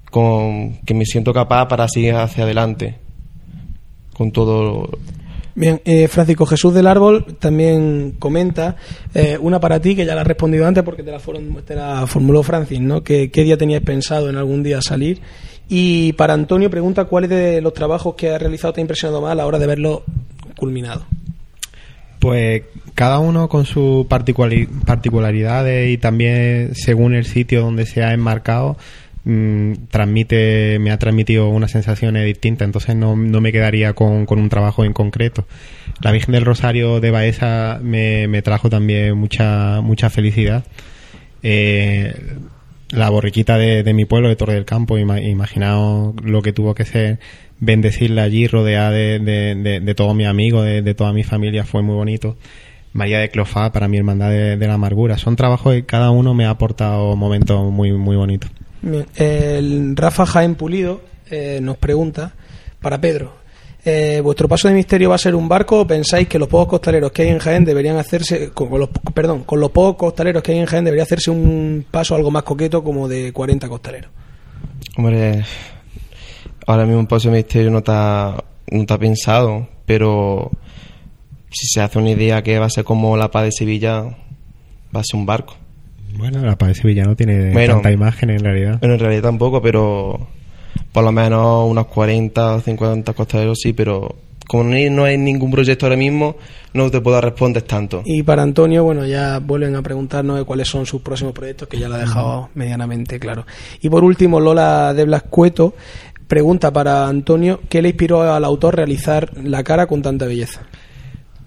con, que me siento capaz para seguir hacia adelante con todo Bien, eh, Francisco Jesús del Árbol también comenta eh, una para ti que ya la has respondido antes porque te la, te la formuló Francis, ¿no? Que, ¿Qué día tenías pensado en algún día salir? Y para Antonio pregunta cuáles de los trabajos que has realizado te ha impresionado más a la hora de verlo culminado. Pues cada uno con sus particulari- particularidades y también según el sitio donde se ha enmarcado, mm, transmite, me ha transmitido unas sensaciones distintas, entonces no, no me quedaría con, con un trabajo en concreto. La Virgen del Rosario de Baeza me, me trajo también mucha, mucha felicidad. Eh, la borriquita de, de mi pueblo, de Torre del Campo, ima- imaginaos lo que tuvo que ser bendecirla allí, rodeada de, de, de- todos mis amigos, de, de toda mi familia, fue muy bonito. María de Clofá para mi hermandad de, de la amargura. Son trabajos que cada uno me ha aportado momentos muy, muy bonitos. El Rafa Jaén Pulido eh, nos pregunta para Pedro. eh, ¿Vuestro paso de misterio va a ser un barco o pensáis que los pocos costaleros que hay en Jaén deberían hacerse, con, con los, perdón, con los pocos costaleros que hay en Jaén debería hacerse un paso algo más coqueto como de 40 costaleros? Hombre, ahora mismo un paso de misterio no está, no está pensado, pero si se hace una idea que va a ser como la paz de Sevilla, va a ser un barco. Bueno, la Paz de Sevilla no tiene Bueno. tanta imagen en realidad. Bueno, en realidad tampoco, pero por lo menos unos 40 o 50 costaleros sí, pero como no hay, ningún proyecto ahora mismo, no te puedo responder tanto. Y para Antonio, bueno, ya vuelven a preguntarnos de cuáles son sus próximos proyectos, que ya lo ha dejado medianamente claro. Y por último, Lola de Blas Cueto pregunta para Antonio qué le inspiró al autor realizar la cara con tanta belleza.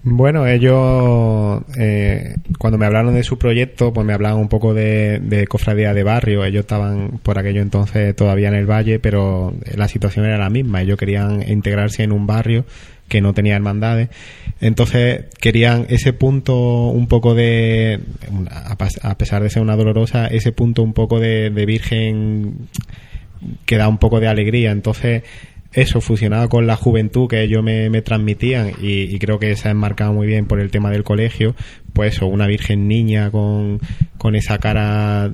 Bueno, ellos, eh, cuando me hablaron de su proyecto, pues me hablaban un poco de, de cofradía de barrio. Ellos estaban por aquello entonces todavía en el valle, pero la situación era la misma. Ellos querían integrarse en un barrio que no tenía hermandades. Entonces querían ese punto un poco de, a pesar de ser una dolorosa, ese punto un poco de, de virgen que da un poco de alegría. Entonces eso fusionado con la juventud que ellos me, me transmitían y, y creo que se ha enmarcado muy bien por el tema del colegio, pues eso, una virgen niña con, con esa cara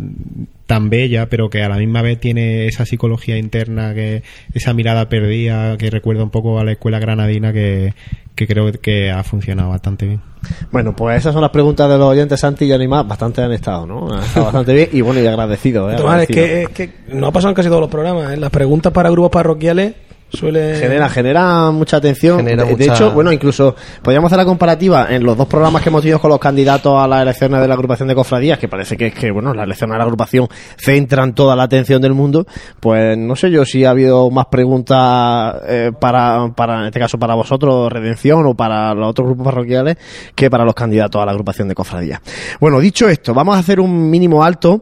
tan bella, pero que a la misma vez tiene esa psicología interna, que esa mirada perdida, que recuerda un poco a la escuela granadina, que, que creo que ha funcionado bastante bien. Bueno, pues esas son las preguntas de los oyentes Santi y Animal, bastante han estado, ¿no? Han estado bastante bien y bueno, y agradecido, ¿eh? Tomás, es que, es que no ha pasado en casi todos los programas. ¿eh? Las preguntas para grupos parroquiales suele Genera, genera mucha atención. Genera de, de hecho, bueno, incluso podríamos hacer la comparativa en los dos programas que hemos tenido con los candidatos a las elecciones de la agrupación de cofradías, que parece que es que, bueno, las elecciones de la agrupación centran toda la atención del mundo. Pues no sé yo si ha habido más preguntas eh, para, para, en este caso, para vosotros, Redención, o para los otros grupos parroquiales, que para los candidatos a la agrupación de cofradías. Bueno, dicho esto, vamos a hacer un mínimo alto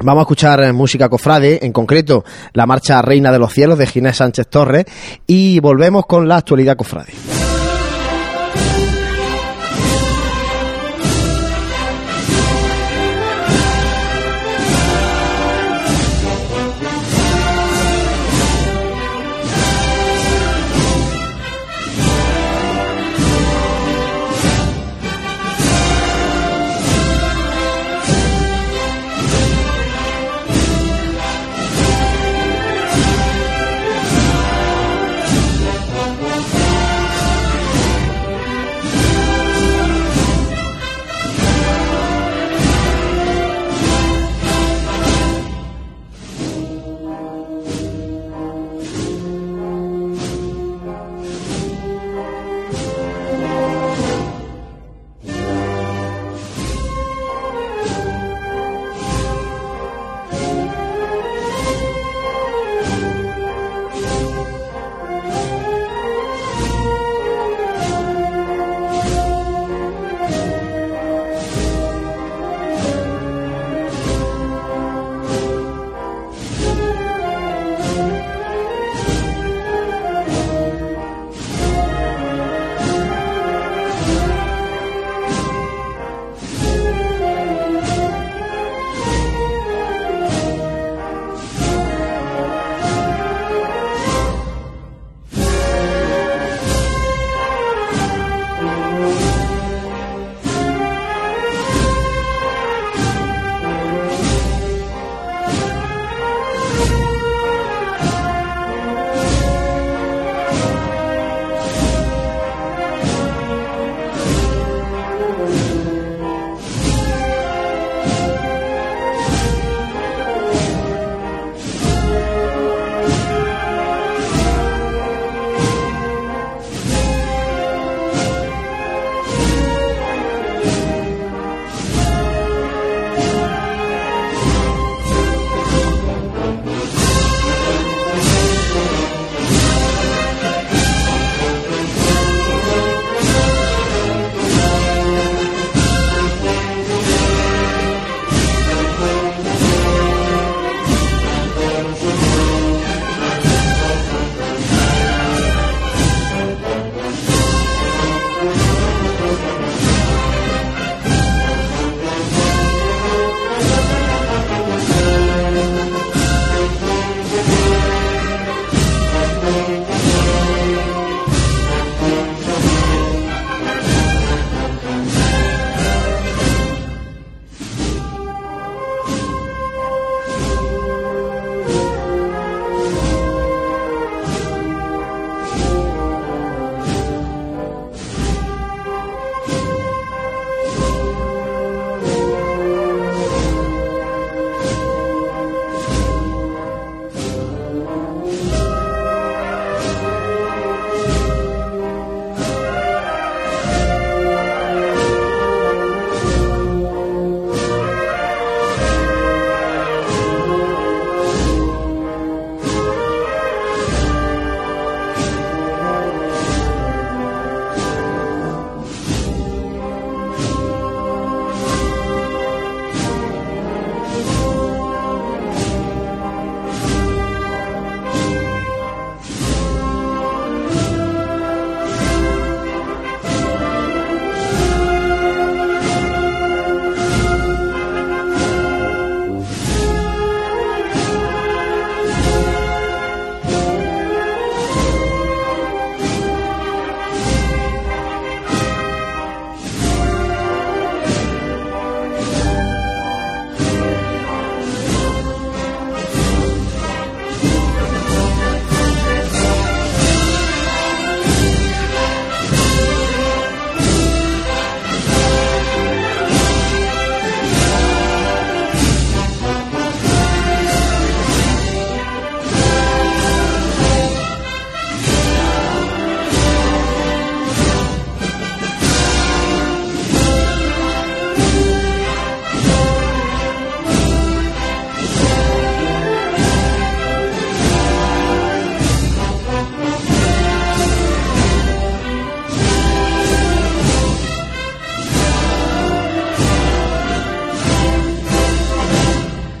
Vamos a escuchar eh, música cofrade, en concreto la marcha Reina de los Cielos de Ginés Sánchez Torres y volvemos con la actualidad cofrade.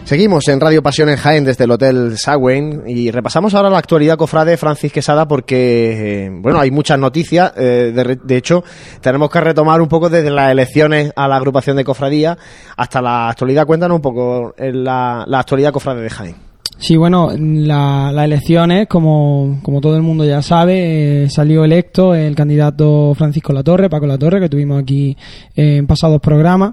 Seguimos en Radio Pasión en Jaén desde el Hotel Sagüen y repasamos ahora la actualidad cofrade Francis Quesada porque, eh, bueno, hay muchas noticias. eh, de, de hecho, tenemos que retomar un poco desde las elecciones a la agrupación de cofradía hasta la actualidad. Cuéntanos un poco eh, la, la actualidad cofrade de Jaén. Sí, bueno, la- las elecciones, como, como todo el mundo ya sabe, eh, salió electo el candidato Francisco Latorre, Paco Latorre, que tuvimos aquí en pasados programas.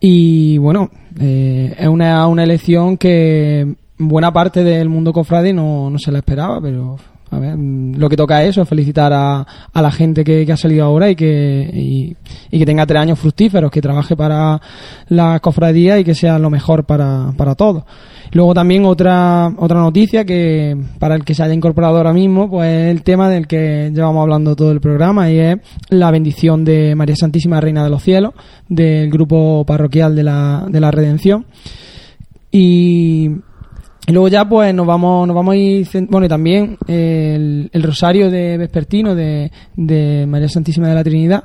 Y bueno, eh, es una, una elección que buena parte del mundo cofrade no, no se la esperaba, pero a ver, lo que toca es eso, felicitar a, a la gente que, que ha salido ahora y que, y, y que tenga tres años fructíferos, que trabaje para la cofradía y que sea lo mejor para, para todos. Luego también otra, otra noticia que para el que se haya incorporado ahora mismo, pues el tema del que llevamos hablando todo el programa y es la bendición de María Santísima Reina de los Cielos, del grupo parroquial de la, de la Redención. Y, y luego ya pues nos vamos, nos vamos a ir, bueno y también el, el rosario de vespertino de, de María Santísima de la Trinidad.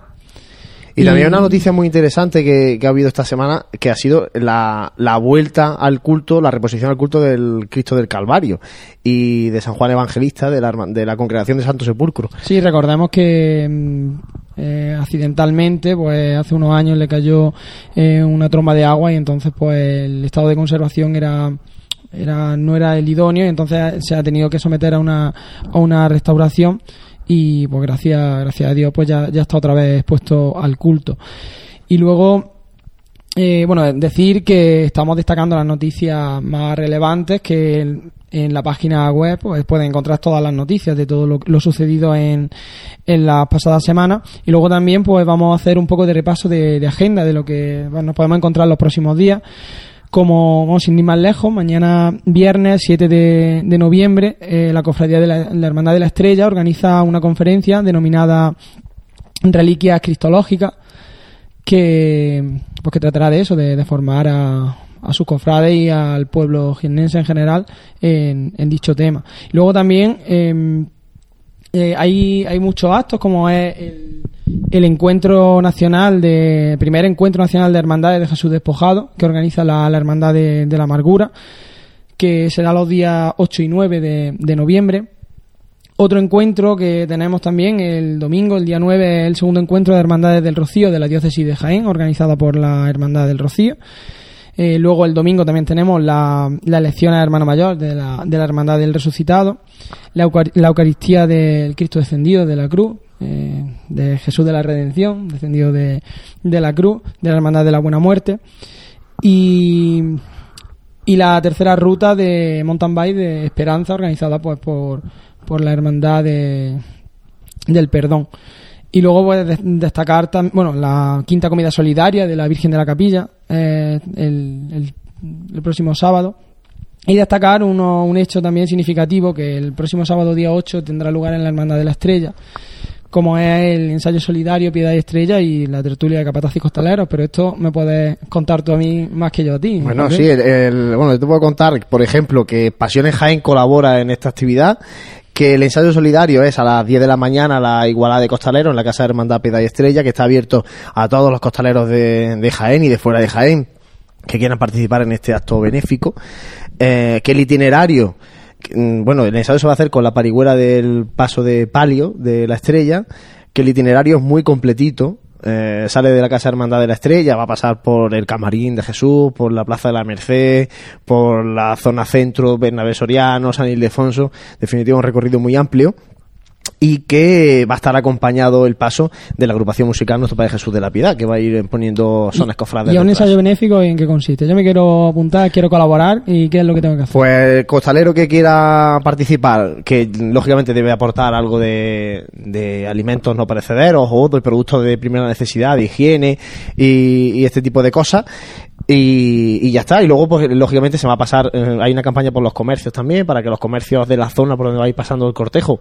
Y también una noticia muy interesante que, que ha habido esta semana, que ha sido la, la vuelta al culto, la reposición al culto del Cristo del Calvario y de San Juan Evangelista, de la, de la Congregación de Santo Sepulcro. Sí, recordemos que mm, eh, accidentalmente, pues hace unos años le cayó eh, una tromba de agua y entonces pues el estado de conservación era era no era el idóneo y entonces se ha tenido que someter a una a una restauración y pues gracias gracias a Dios pues ya ya está otra vez puesto al culto. Y luego eh, bueno, decir que estamos destacando las noticias más relevantes que en, la página web pues, pueden encontrar todas las noticias de todo lo, lo sucedido en, en las pasadas semanas. Y luego también pues vamos a hacer un poco de repaso de, de agenda de lo que nos podemos encontrar los próximos días como vamos sin ir más lejos, mañana viernes 7 de, noviembre eh, la Cofradía de la, la Hermandad de la Estrella organiza una conferencia denominada Reliquias Cristológicas que pues que tratará de eso, de, formar a, sus cofrades y al pueblo jiennense en general en, dicho tema. Luego también eh, eh, hay, hay muchos actos como es el, el encuentro nacional de primer encuentro nacional de hermandades de Jesús despojado que organiza la, hermandad de, la amargura que será los días 8 y 9 de, noviembre otro encuentro que tenemos también el domingo, el día 9, es el segundo encuentro de Hermandades del Rocío de la diócesis de Jaén, organizada por la Hermandad del Rocío. Eh, luego el domingo también tenemos la, la elección a hermano mayor de la, de la Hermandad del Resucitado, la, la Eucaristía del Cristo descendido de la cruz, eh, de Jesús de la Redención, descendido de, de la cruz, de la Hermandad de la Buena Muerte. Y, y la tercera ruta de mountain bike de Esperanza, organizada pues por, por la Hermandad de, del Perdón. Y luego pues, de- destacar bueno, la quinta comida solidaria de la Virgen de la Capilla eh, el, el- el próximo sábado. Y destacar uno, un hecho también significativo que el próximo sábado día 8 tendrá lugar en la Hermandad de la Estrella, como es el ensayo solidario Piedad y Estrella y la tertulia de capataz y costaleros, pero esto me puedes contar tú a mí más que yo a ti. Bueno, sí, el, el- bueno, yo te puedo contar, por ejemplo, que Pasiones Jaén colabora en esta actividad, que el ensayo solidario es a las 10 de la mañana la igualada de costaleros en la Casa de Hermandad Piedad y Estrella, que está abierto a todos los costaleros de, de Jaén y de fuera de Jaén que quieran participar en este acto benéfico, eh, que el itinerario, bueno, el ensayo se va a hacer con la parigüera del paso de palio de la estrella, que el itinerario es muy completito, eh, sale de la Casa Hermandad de la Estrella, va a pasar por el Camarín de Jesús, por la Plaza de la Merced, por la zona centro, Bernabé Soriano, San Ildefonso, definitivamente un recorrido muy amplio y que va a estar acompañado el paso de la agrupación musical Nuestro Padre Jesús de la Piedad, que va a ir poniendo sones cofrades. ¿Y a un ensayo benéfico en qué consiste? Yo me quiero apuntar, quiero colaborar y ¿qué es lo que tengo que hacer? Pues el costalero que quiera participar, que lógicamente debe aportar algo de, de alimentos no perecederos o de productos de primera necesidad, de higiene y, y este tipo de cosas. Y, y ya está. Y luego, pues lógicamente se va a pasar. eh, hay una campaña por los comercios también, para que los comercios de la zona por donde va a ir pasando el cortejo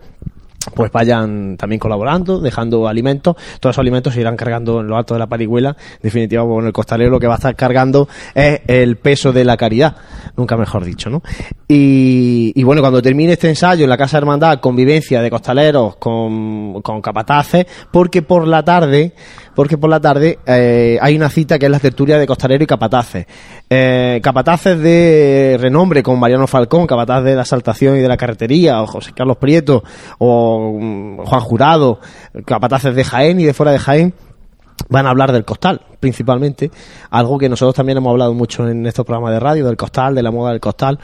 pues vayan también colaborando, dejando alimentos. Todos esos alimentos se irán cargando en lo alto de la parihuela. En definitiva, bueno, el costalero lo que va a estar cargando es el peso de la caridad. Nunca mejor dicho, ¿no? Y, y bueno, cuando termine este ensayo en la Casa Hermandad, convivencia de costaleros con, con capataces, porque por la tarde porque por la tarde eh, hay una cita que es la tertulia de Costalero y Capataces. Eh, capataces de renombre con Mariano Falcón, capataz de la saltación y de la carretería, o José Carlos Prieto, o mm, Juan Jurado, capataces de Jaén y de fuera de Jaén van a hablar del costal, principalmente, algo que nosotros también hemos hablado mucho en estos programas de radio, del costal, de la moda del costal,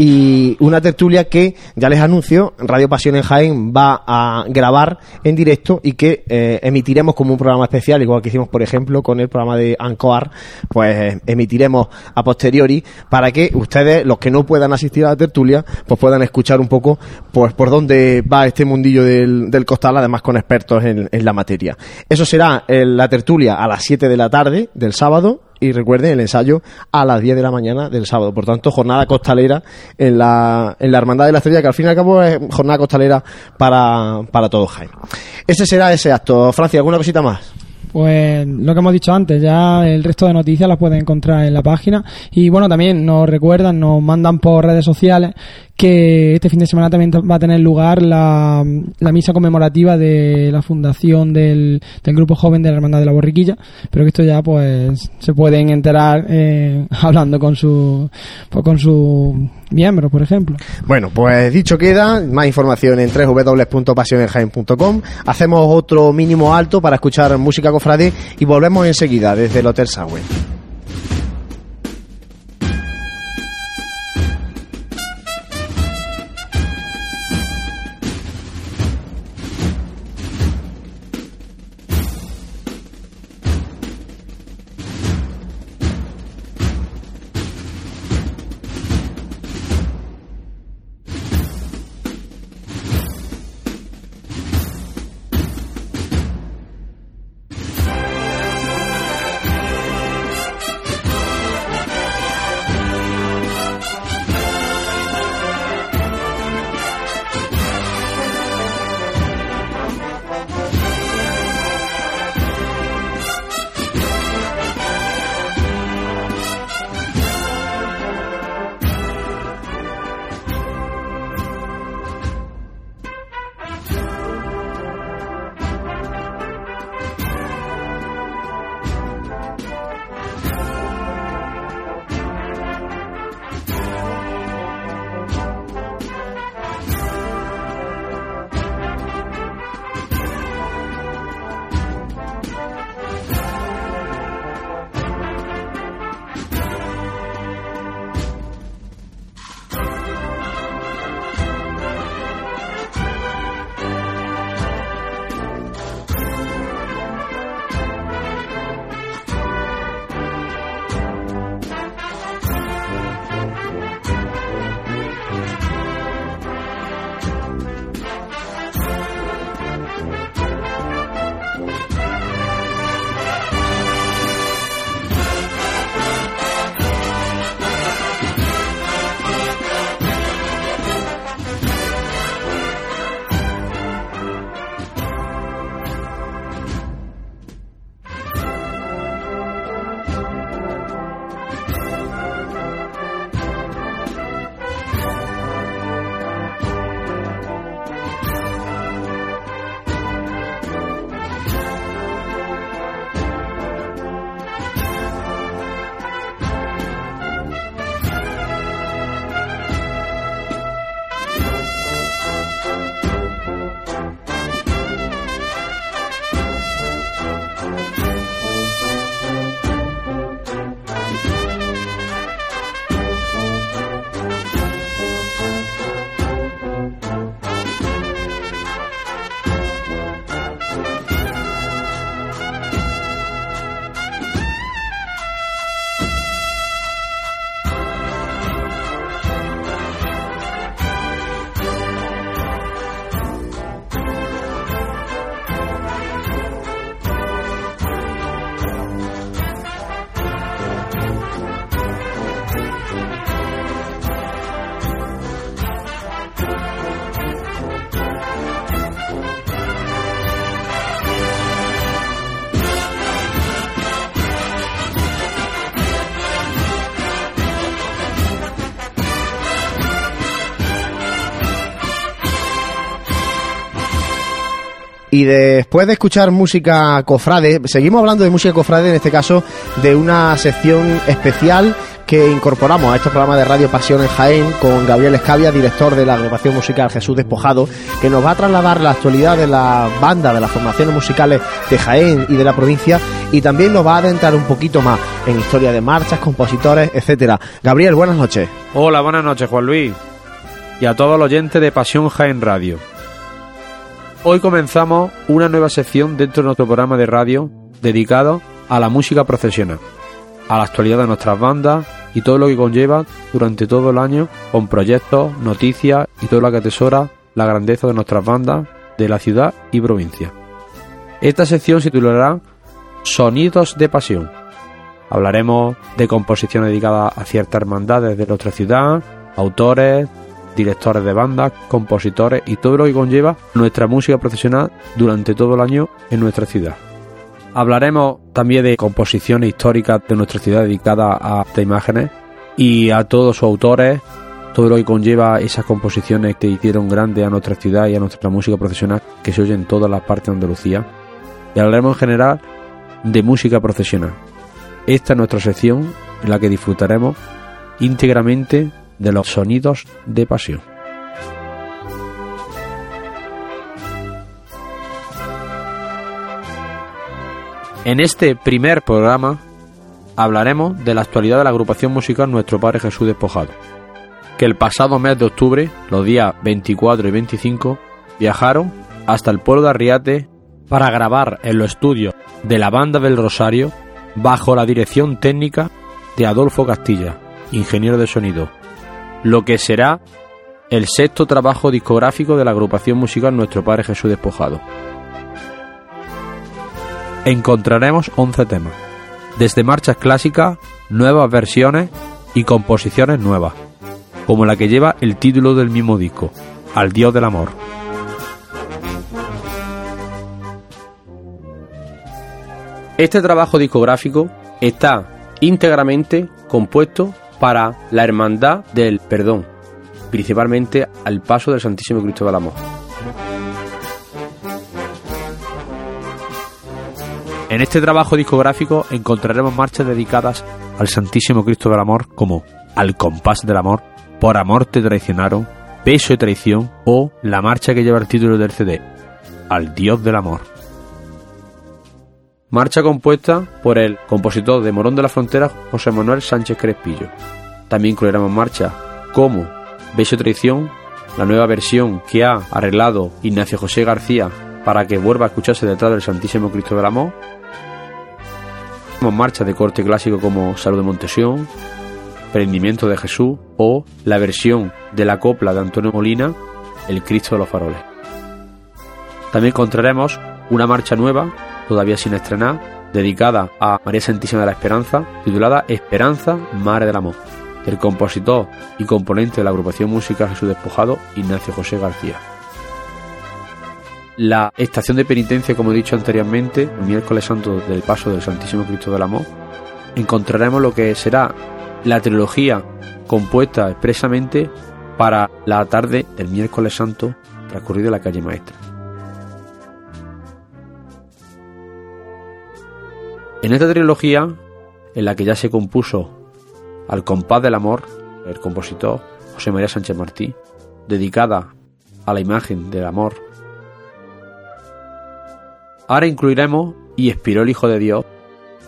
y una tertulia que ya les anuncio, Radio Pasión en Jaén va a grabar en directo y que eh, emitiremos como un programa especial, igual que hicimos, por ejemplo, con el programa de Ancoar, pues eh, emitiremos a posteriori para que ustedes, los que no puedan asistir a la tertulia, pues puedan escuchar un poco pues por dónde va este mundillo del, del costal, además con expertos en, en la materia. Eso será en la tertulia a las 7 de la tarde del sábado y recuerden el ensayo a las 10 de la mañana del sábado. Por tanto, jornada costalera en la, en la Hermandad de la Estrella, que al fin y al cabo es jornada costalera para, para todos, Jaime. Ese será ese acto. Francia, ¿alguna cosita más? Pues lo que hemos dicho antes, ya el resto de noticias las pueden encontrar en la página. Y bueno, también nos recuerdan, nos mandan por redes sociales que este fin de semana también va a tener lugar la, la misa conmemorativa de la fundación del, del, grupo joven de la Hermandad de la Borriquilla, pero que esto ya pues se pueden enterar eh, hablando con su pues, con su miembro, por ejemplo. Bueno, pues dicho queda, más información en www.pasionenjaen.com. Hacemos otro mínimo alto para escuchar música cofrade y volvemos enseguida desde el Hotel Sagüe. Y después de escuchar música cofrade, seguimos hablando de música cofrade, en este caso de una sección especial que incorporamos a este programa de Radio Pasión en Jaén con Gabriel Escavia, director de la agrupación musical Jesús Despojado, que nos va a trasladar la actualidad de la banda, de las formaciones musicales de Jaén y de la provincia y también nos va a adentrar un poquito más en historia de marchas, compositores, etcétera. Gabriel, buenas noches. Hola, buenas noches, Juan Luis. Y a todos los oyentes de Pasión Jaén Radio. Hoy comenzamos una nueva sección dentro de nuestro programa de radio dedicado a la música profesional, a la actualidad de nuestras bandas y todo lo que conlleva durante todo el año con proyectos, noticias y todo lo que atesora la grandeza de nuestras bandas de la ciudad y provincia. Esta sección se titulará Sonidos de Pasión. Hablaremos de composiciones dedicadas a ciertas hermandades de nuestra ciudad, autores, directores de bandas, compositores y todo lo que conlleva nuestra música profesional durante todo el año en nuestra ciudad. Hablaremos también de composiciones históricas de nuestra ciudad dedicadas a estas imágenes y a todos sus autores, todo lo que conlleva esas composiciones que hicieron grande a nuestra ciudad y a nuestra música profesional que se oye en todas las partes de Andalucía. Y hablaremos en general de música profesional. Esta es nuestra sección en la que disfrutaremos íntegramente de los sonidos de pasión. En este primer programa hablaremos de la actualidad de la agrupación musical Nuestro Padre Jesús Despojado, que el pasado mes de octubre, los días 24 y 25, viajaron hasta el pueblo de Arriate para grabar en los estudios de la Banda del Rosario bajo la dirección técnica de Adolfo Castilla, ingeniero de sonido, lo que será el sexto trabajo discográfico de la agrupación musical Nuestro Padre Jesús Despojado. Encontraremos 11 temas, desde marchas clásicas, nuevas versiones y composiciones nuevas, como la que lleva el título del mismo disco, Al Dios del Amor. Este trabajo discográfico está íntegramente compuesto para la hermandad del perdón, principalmente al paso del Santísimo Cristo del Amor. En este trabajo discográfico encontraremos marchas dedicadas al Santísimo Cristo del Amor como Al compás del amor, Por amor te traicionaron, Peso y traición o la marcha que lleva el título del CD, Al Dios del Amor. Marcha compuesta por el compositor de Morón de la Frontera, José Manuel Sánchez Crespillo. También incluiremos marcha como Beso Traición, la nueva versión que ha arreglado Ignacio José García para que vuelva a escucharse detrás del Santísimo Cristo del Amor. Marchas de corte clásico como Salud de Montesión, Prendimiento de Jesús o la versión de la copla de Antonio Molina, El Cristo de los Faroles. También encontraremos una marcha nueva todavía sin estrenar, dedicada a María Santísima de la Esperanza, titulada Esperanza, Madre del Amor, del compositor y componente de la agrupación musical Jesús Despojado, Ignacio José García. La estación de penitencia, como he dicho anteriormente, el miércoles santo del paso del Santísimo Cristo del Amor, encontraremos lo que será la trilogía compuesta expresamente para la tarde del miércoles santo transcurrido en la calle maestra. En esta trilogía, en la que ya se compuso Al compás del amor, el compositor José María Sánchez Martí, dedicada a la imagen del amor, ahora incluiremos Y expiró el Hijo de Dios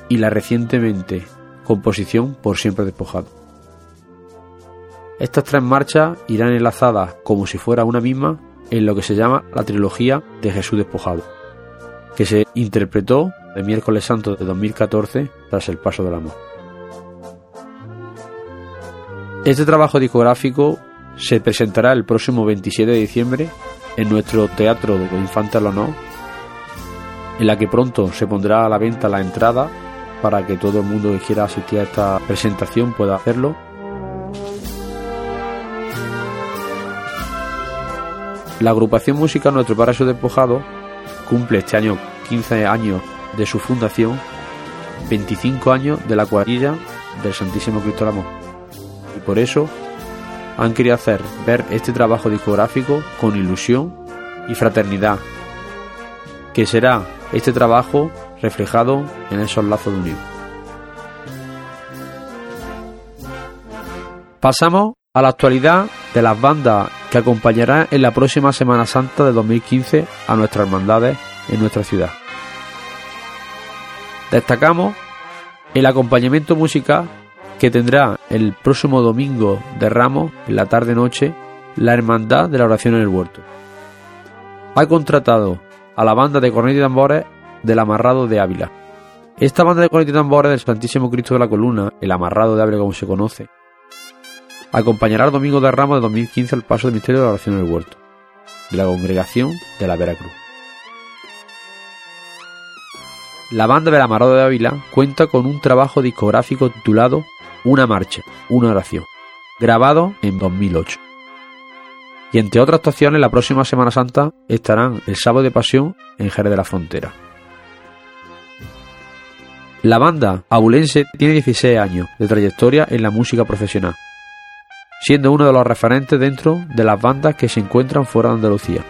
y la recientemente composición Por siempre despojado. Estas tres marchas irán enlazadas como si fuera una misma en lo que se llama la trilogía de Jesús despojado, que se interpretó el miércoles santo de 2014 tras el paso del amor. Este trabajo discográfico se presentará el próximo 27 de diciembre en nuestro Teatro de Infante Honor, en la que pronto se pondrá a la venta la entrada para que todo el mundo que quiera asistir a esta presentación pueda hacerlo. La agrupación musical Nuestro Paraíso Despojado cumple este año 15 años de su fundación, 25 años de la cuadrilla del Santísimo Cristo del Amor. Y por eso han querido hacer ver este trabajo discográfico con ilusión y fraternidad, que será este trabajo reflejado en esos lazos de unión. Pasamos a la actualidad de las bandas que acompañarán en la próxima Semana Santa de 2015 a nuestras hermandades en nuestra ciudad. Destacamos el acompañamiento musical que tendrá el próximo domingo de Ramos, en la tarde-noche, la Hermandad de la Oración en el Huerto. Ha contratado a la banda de cornetas y tambores del Amarrado de Ávila. Esta banda de cornetas y tambores del Santísimo Cristo de la Columna, el Amarrado de Ávila como se conoce, acompañará el domingo de Ramos de 2015 al paso del misterio de la oración en el huerto, de la congregación de la Veracruz. La banda del Amarado de Ávila cuenta con un trabajo discográfico titulado Una marcha, una oración, grabado en 2008. Y entre otras actuaciones, la próxima Semana Santa estarán el Sábado de Pasión en Jerez de la Frontera. La banda abulense tiene 16 años de trayectoria en la música profesional siendo uno de los referentes dentro de las bandas que se encuentran fuera de Andalucía,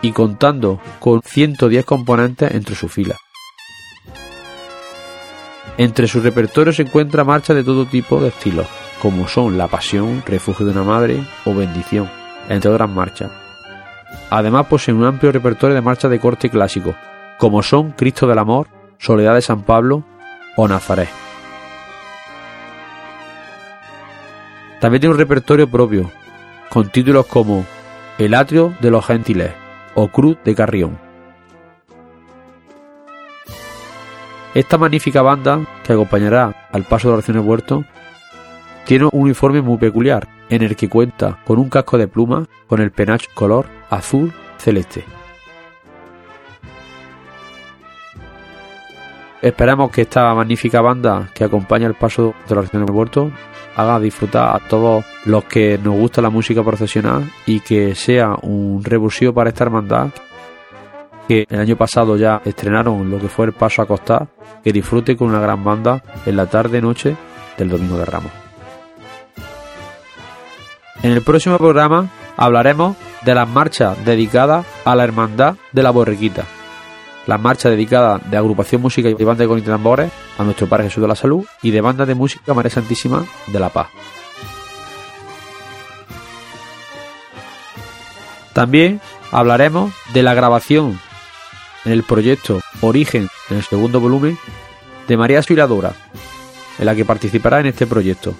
y contando con 110 componentes entre sus filas. Entre su repertorio se encuentra marchas de todo tipo de estilos, como son La Pasión, Refugio de una Madre o Bendición, entre otras marchas. Además posee un amplio repertorio de marchas de corte clásico, como son Cristo del Amor, Soledad de San Pablo o Nazaret. También tiene un repertorio propio, con títulos como El atrio de los gentiles o Cruz de Carrión. Esta magnífica banda, que acompañará al paso de oración del huerto, tiene un uniforme muy peculiar, en el que cuenta con un casco de pluma con el penacho color azul celeste. Esperamos que esta magnífica banda que acompaña el paso de la oración del huerto haga disfrutar a todos los que nos gusta la música profesional y que sea un revulsivo para esta hermandad que el año pasado ya estrenaron lo que fue el paso a costar, que disfrute con una gran banda en la tarde noche del domingo de Ramos. En el próximo programa hablaremos de las marchas dedicadas a la hermandad de la borriquita la marcha dedicada de agrupación música y banda de con tambores a nuestro Padre Jesús de la Salud y de banda de música María Santísima de la Paz. También hablaremos de la grabación en el proyecto Origen, en el segundo volumen, de María Suiladora, en la que participará en este proyecto.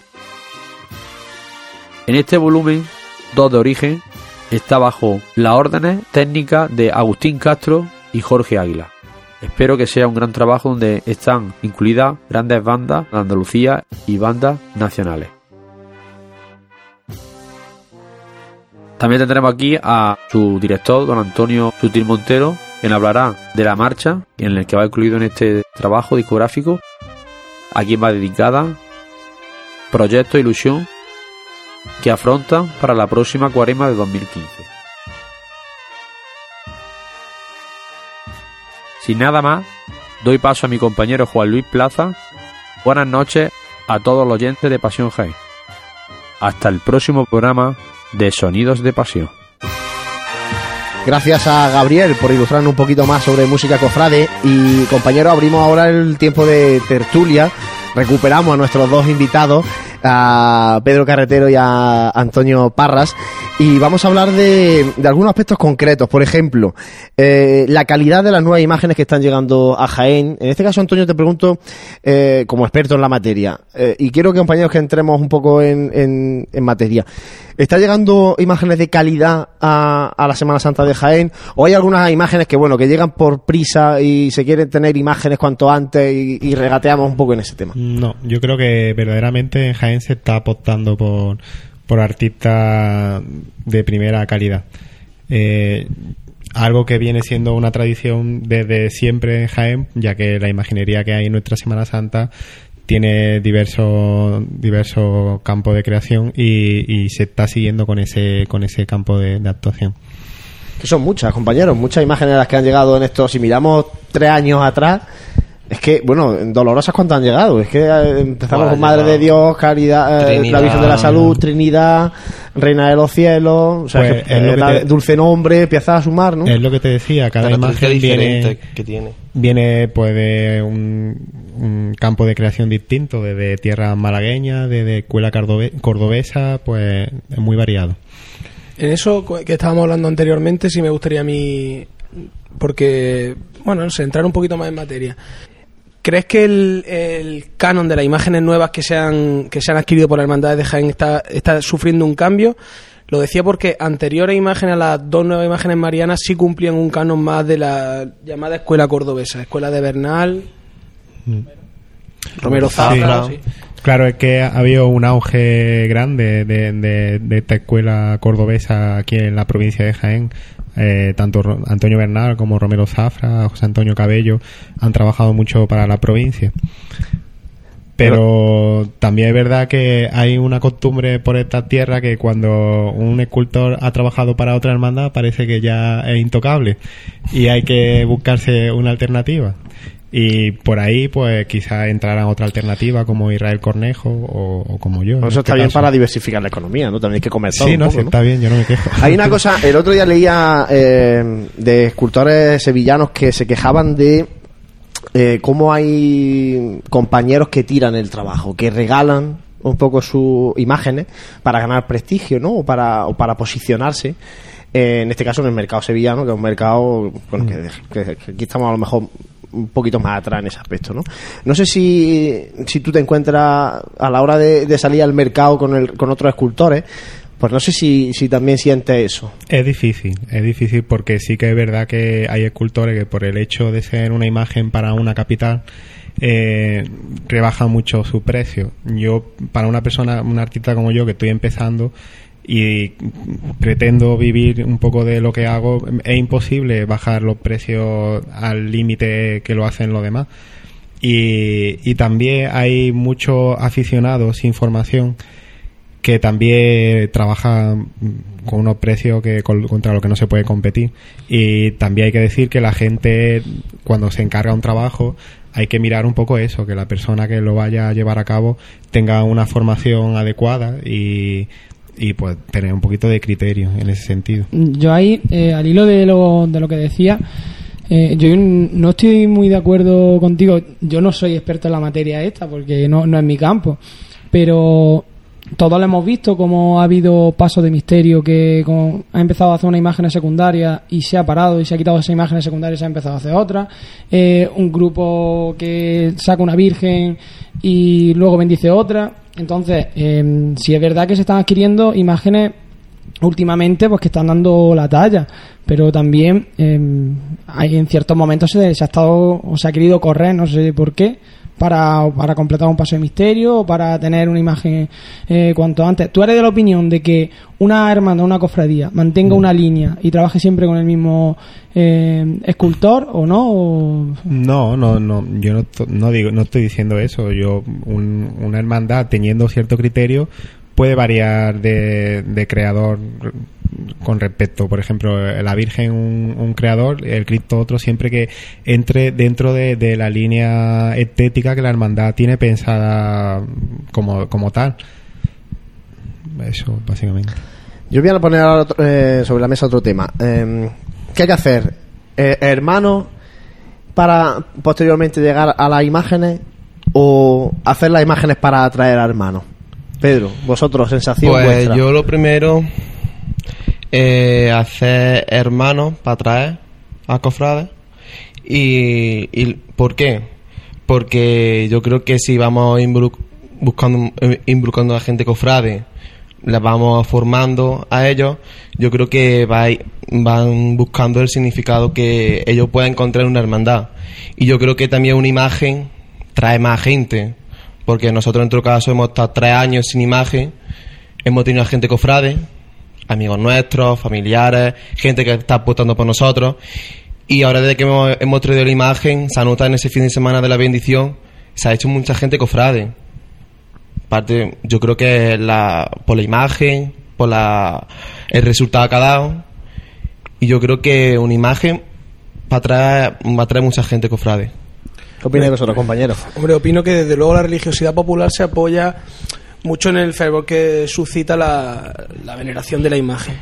En este volumen, 2 de Origen, está bajo las órdenes técnicas de Agustín Castro y Jorge Águila. Espero que sea un gran trabajo donde están incluidas grandes bandas de Andalucía y bandas nacionales. También tendremos aquí a su director, don Antonio Sutil Montero, quien hablará de la marcha en el que va incluido en este trabajo discográfico, a quien va dedicada, proyecto ilusión que afronta para la próxima cuarema de 2015. Sin nada más, doy paso a mi compañero Juan Luis Plaza. Buenas noches a todos los oyentes de Pasión High. Hasta el próximo programa de Sonidos de Pasión. Gracias a Gabriel por ilustrarnos un poquito más sobre música cofrade y compañero abrimos ahora el tiempo de tertulia. Recuperamos a nuestros dos invitados a Pedro Carretero y a Antonio Parras y vamos a hablar de, algunos aspectos concretos. Por ejemplo, eh, la calidad de las nuevas imágenes que están llegando a Jaén. En este caso, Antonio, te pregunto eh, como experto en la materia eh, y quiero que compañeros que entremos un poco en, en, materia. ¿Está llegando imágenes de calidad a, a, la Semana Santa de Jaén? ¿O hay algunas imágenes que, bueno, que llegan por prisa y se quieren tener imágenes cuanto antes y, regateamos un poco en ese tema? No, yo creo que verdaderamente en Jaén se está apostando por, por artistas de primera calidad. Eh, algo que viene siendo una tradición desde siempre en Jaén, ya que la imaginería que hay en nuestra Semana Santa tiene diversos diversos campos de creación y, se está siguiendo con ese con ese campo de, actuación. Que son muchas, compañeros, muchas imágenes las que han llegado en esto. Si miramos tres años atrás, Es que, bueno, dolorosas cuánto han llegado. Es que eh, empezamos Buah, con Madre llegado. de Dios, Caridad, eh, Trinidad. la Virgen de la Salud, Trinidad, Reina de los Cielos, o sea, Pues, que, es lo eh, que la- te- Dulce Nombre, empieza a sumar, ¿no? Es lo que te decía, cada imagen diferente viene, que tiene. viene pues de un, un campo de creación distinto, desde tierra malagueña, desde escuela cordobesa, pues es muy variado. En eso que estábamos hablando anteriormente, sí me gustaría a mí, porque, bueno, no sé, entrar un poquito más en materia. ¿Crees que el, el canon de las imágenes nuevas que se han, que se han adquirido por la Hermandad de Jaén está, está sufriendo un cambio? Lo decía porque anteriores imágenes a las dos nuevas imágenes marianas sí cumplían un canon más de la llamada escuela cordobesa, escuela de Bernal, Romero Zafra, Sí. sí. Claro, es que ha habido un auge grande de, de- de esta escuela cordobesa aquí en la provincia de Jaén. Eh, tanto Antonio Bernal como Romero Zafra, José Antonio Cabello han trabajado mucho para la provincia. Pero también es verdad que hay una costumbre por esta tierra que cuando un escultor ha trabajado para otra hermandad parece que ya es intocable y hay que buscarse una alternativa. Y por ahí, pues quizás entrará otra alternativa como Israel Cornejo o, o como yo. Eso este está bien caso. para diversificar la economía, ¿no? También hay que comer todo Sí, un no, poco, sí, ¿no? está bien, yo no me quejo. Hay una cosa, el otro día leía eh, de escultores sevillanos que se quejaban de eh, cómo hay compañeros que tiran el trabajo, que regalan un poco sus imágenes para ganar prestigio, ¿no? O para, o para posicionarse. eh, en este caso en el mercado sevillano, que es un mercado bueno, que, que- que aquí estamos a lo mejor un poquito más atrás en ese aspecto, ¿no? No sé si, si tú te encuentras a la hora de, salir al mercado con, el, con otros escultores, pues no sé si, si también sientes eso. Es difícil, es difícil porque sí que es verdad que hay escultores que por el hecho de ser una imagen para una capital eh, rebaja mucho su precio. Yo, para una persona, un artista como yo que estoy empezando y pretendo vivir un poco de lo que hago, es imposible bajar los precios al límite que lo hacen los demás. Y, también hay muchos aficionados sin formación que también trabaja con unos precios que contra los que no se puede competir y también hay que decir que la gente cuando se encarga un trabajo hay que mirar un poco eso que la persona que lo vaya a llevar a cabo tenga una formación adecuada y, y pues tener un poquito de criterio en ese sentido Yo ahí, eh, al hilo de lo, de lo que decía, eh, yo no estoy muy de acuerdo contigo. Yo no soy experto en la materia esta porque no, no es mi campo. Pero todos lo hemos visto como ha habido pasos de misterio que ha empezado a hacer una imagen secundaria y se ha parado y se ha quitado esa imagen secundaria y se ha empezado a hacer otra. Eh, un grupo que saca una virgen y luego bendice otra. Entonces, eh, si es verdad que se están adquiriendo imágenes últimamente pues que están dando la talla pero también eh, hay en ciertos momentos se, se ha estado o se ha querido correr no sé por qué para, para completar un paso de misterio o para tener una imagen eh, cuanto antes. Tú eres de la opinión de que una hermandad una cofradía mantenga una línea y trabaje siempre con el mismo eh, escultor o no O- No, no, no, yo no, no digo, no estoy diciendo eso. Yo, un- una hermandad teniendo cierto criterio puede variar de, creador con respecto, por ejemplo, la Virgen un, un creador, el Cristo otro, siempre que entre dentro de, la línea estética que la hermandad tiene pensada como, como tal. Eso, básicamente. Yo voy a poner otro- eh, sobre la mesa otro tema. Eh, ¿Qué hay que hacer? Eh, ¿Hermanos para posteriormente llegar a las imágenes o hacer las imágenes para atraer a hermanos? Pedro, vosotros, sensación Pues vuestra. yo lo primero, eh, hacer hermanos para traer a cofrades. Y, y ¿Por qué? Porque yo creo que si vamos buscando, eh, involucrando a gente cofrade, las vamos formando a ellos, yo creo que van buscando el significado que ellos puedan encontrar en una hermandad. Y yo creo que también una imagen trae más gente, porque nosotros en nuestro caso hemos estado tres años sin imagen, hemos tenido gente cofrade, amigos nuestros, familiares, gente que está apostando por nosotros. Y ahora desde que hemos, traído la imagen, se anota en ese fin de semana de la bendición, se ha hecho mucha gente cofrade. Parte, yo creo que la, por la imagen, por la, el resultado que ha dado. Y yo creo que una imagen va traer, va a traer mucha gente cofrade. ¿Qué opináis vosotros, compañeros? Hombre, opino que desde luego la religiosidad popular se apoya mucho en el fervor que suscita la, veneración de la imagen.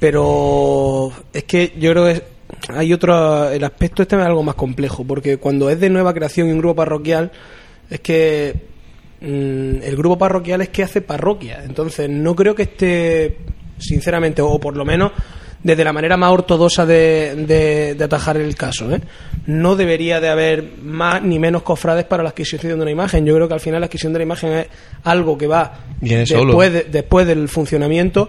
Pero es que yo creo que hay otro. El aspecto este es algo más complejo, porque cuando es de nueva creación y un grupo parroquial, es que mm, el grupo parroquial es que hace parroquia. Entonces, no creo que esté, sinceramente, o por lo menos desde la manera más ortodoxa de, de- de atajar el caso. ¿eh? No debería de haber más ni menos cofrades para la adquisición de una imagen. Yo creo que al final la adquisición de la imagen es algo que va después, de- después del funcionamiento,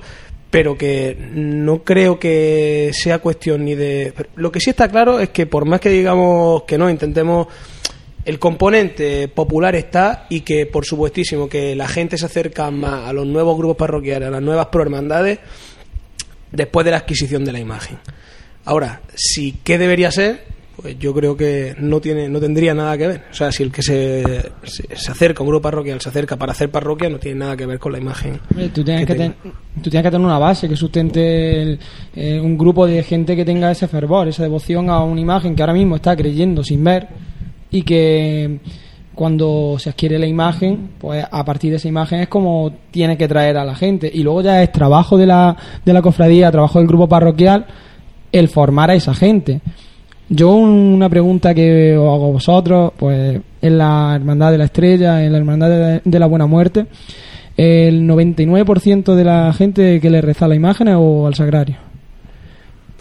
pero que no creo que sea cuestión ni de... Lo que sí está claro es que por más que digamos que no, intentemos... El componente popular está y que, por supuestísimo, que la gente se acerca más a los nuevos grupos parroquiales, a las nuevas prohermandades, después de la adquisición de la imagen. Ahora, si qué debería ser, pues yo creo que no tiene, no tendría nada que ver. O sea, si el que se, se, se acerca a un grupo parroquial se acerca para hacer parroquia, no tiene nada que ver con la imagen. Hombre, Tú tienes, que que ten- tú tienes que tener una base que sustente el- eh, un grupo de gente que tenga ese fervor, esa devoción a una imagen que ahora mismo está creyendo sin ver y que cuando se adquiere la imagen, pues a partir de esa imagen es como tiene que traer a la gente. Y luego ya es trabajo de la, de la cofradía, trabajo del grupo parroquial, el formar a esa gente. Yo una pregunta que os hago a vosotros, pues en la Hermandad de la Estrella, en la Hermandad de, de la Buena Muerte, el 99% de la gente que le reza la imagen o al sagrario.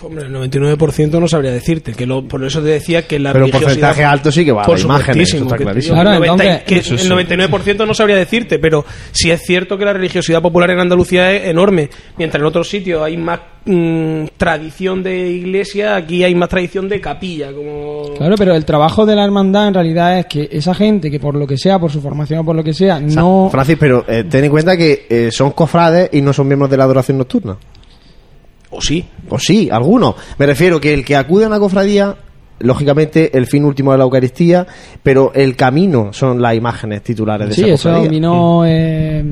Hombre, el 99% no sabría decirte, que lo, por eso te decía que la Pero religiosidad- porcentaje alto sí que va a por la imagen, eso supuestísimo, está que- clarísimo. Claro, el 90 entonces- que Eso sí. el 99% no sabría decirte, pero sí es cierto que la religiosidad popular en Andalucía es enorme. Mientras en otros sitios hay más mm, tradición de iglesia, aquí hay más tradición de capilla. Como... Claro, pero el trabajo de la hermandad en realidad es que esa gente que por lo que sea, por su formación o por lo que sea, O sea, no... Francis, pero eh, ten en cuenta que eh, son cofrades y no son miembros de la adoración nocturna. O sí. O sí, algunos. Me refiero que el que acude a una cofradía, lógicamente el fin último de la Eucaristía, pero el camino son las imágenes titulares de Sí, esa eso cofradía. vino eh,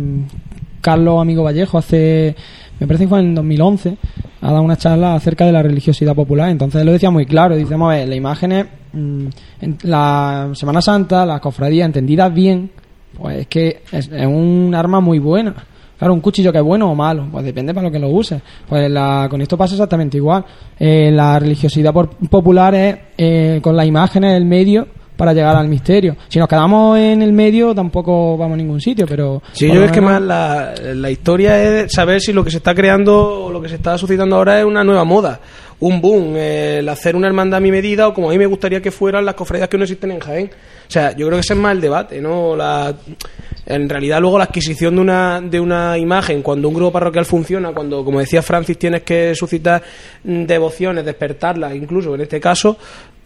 Carlos Amigo Vallejo hace, me parece que fue en 2011, a dar una charla acerca de la religiosidad popular. Entonces él lo decía muy claro, dice, vamos a ver, las imágenes, mm, en la Semana Santa, las cofradías entendidas bien, pues es que es, es un arma muy buena. Claro, un cuchillo que es bueno o malo, pues depende para lo que lo uses. Pues la- con esto pasa exactamente igual. Eh, la religiosidad por- popular es eh, con las imágenes el medio para llegar al misterio. Si nos quedamos en el medio tampoco vamos a ningún sitio, pero... Sí, yo es que más la, la historia es saber si lo que se está creando o lo que se está suscitando ahora es una nueva moda, un boom, eh, el hacer una hermandad a mi medida o como a mí me gustaría que fueran las cofradías que no existen en Jaén. O sea, yo creo que ese es más el debate, ¿no? La, en realidad luego la adquisición de una, de una imagen, cuando un grupo parroquial funciona, cuando, como decía Francis, tienes que suscitar mm, devociones, despertarlas, incluso en este caso,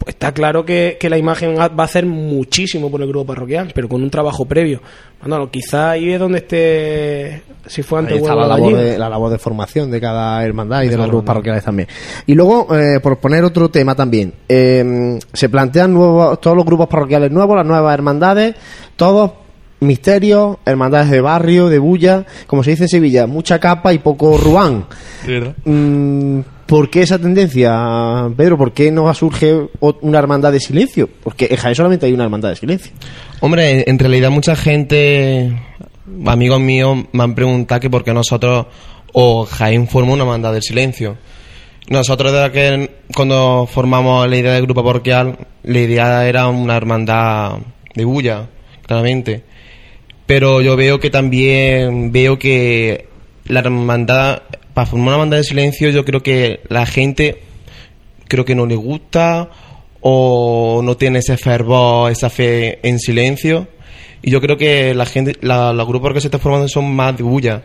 está claro que, que la imagen va a hacer muchísimo por el grupo parroquial, pero con un trabajo previo. Bueno, quizá ahí es donde esté, si fue Ahí antes la labor, de, la labor de formación de cada hermandad y de los grupos parroquiales también. Y luego, eh, por poner otro tema también, eh, se plantean nuevos, todos los grupos parroquiales nuevos, las nuevas hermandades, todos misterios, hermandades de barrio, de bulla, como se dice en Sevilla, mucha capa y poco ruán. Mm, ¿Por qué esa tendencia, Pedro? ¿Por qué no surge una hermandad de silencio? Porque en Jaén solamente hay una hermandad de silencio. Hombre, en realidad mucha gente, amigos míos, me han preguntado que por qué nosotros o Jaén forma una hermandad del silencio. Nosotros desde que cuando formamos la idea del grupo parroquial, la idea era una hermandad de bulla, claramente. Pero yo veo que también veo que la hermandad, para formar una hermandad de silencio, yo creo que la gente creo que no le gusta o no tiene ese fervor, esa fe en silencio. Y yo creo que la gente, la- los grupos que se están formando son más de bulla.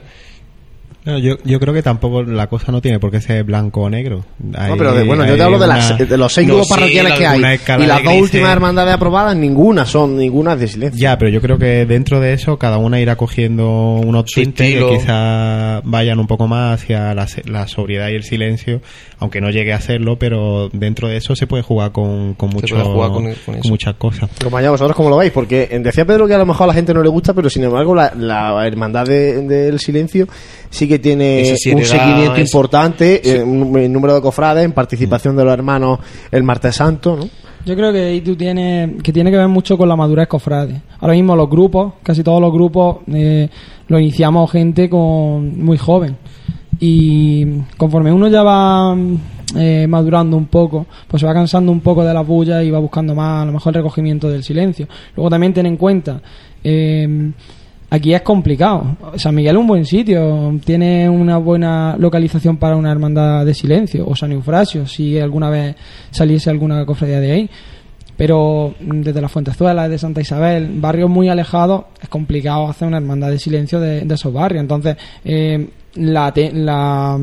No, yo, yo creo que tampoco la cosa no tiene por qué ser blanco o negro. No, pero de- bueno, yo te hay hablo de, una- las, de los seis No, grupos sí, parroquiales que hay. Y las de dos últimas hermandades aprobadas, ninguna son, ninguna es de silencio. Ya, pero yo creo que dentro de eso cada una irá cogiendo unos Su tintes estilo. que quizá vayan un poco más hacia la, la sobriedad y el silencio, aunque no llegue a serlo, pero dentro de eso se puede jugar con, con, mucho, puede jugar con- con eso. muchas cosas. Compañeros, ¿vosotros cómo lo veis? Porque eh, decía Pedro que a lo mejor a la gente no le gusta, pero sin embargo la, la hermandad de- del silencio sí que tiene un seguimiento es- importante, eh, un, un número de cofrades, en participación de los hermanos el martes santo, ¿no? Yo creo que ahí tú tienes que tiene que ver mucho con la madurez cofrade. Ahora mismo los grupos, casi todos los grupos, eh, lo iniciamos gente con muy joven y conforme uno ya va eh, madurando un poco, pues se va cansando un poco de la bulla y va buscando más a lo mejor el recogimiento del silencio. Luego también ten en cuenta eh, aquí es complicado. San Miguel es un buen sitio, tiene una buena localización para una hermandad de silencio, o San Eufrasio, si alguna vez saliese alguna cofradía de ahí. Pero desde la Fuentezuela, de Santa Isabel, barrios muy alejados, es complicado hacer una hermandad de silencio de, de esos barrios. Entonces, eh, la, la,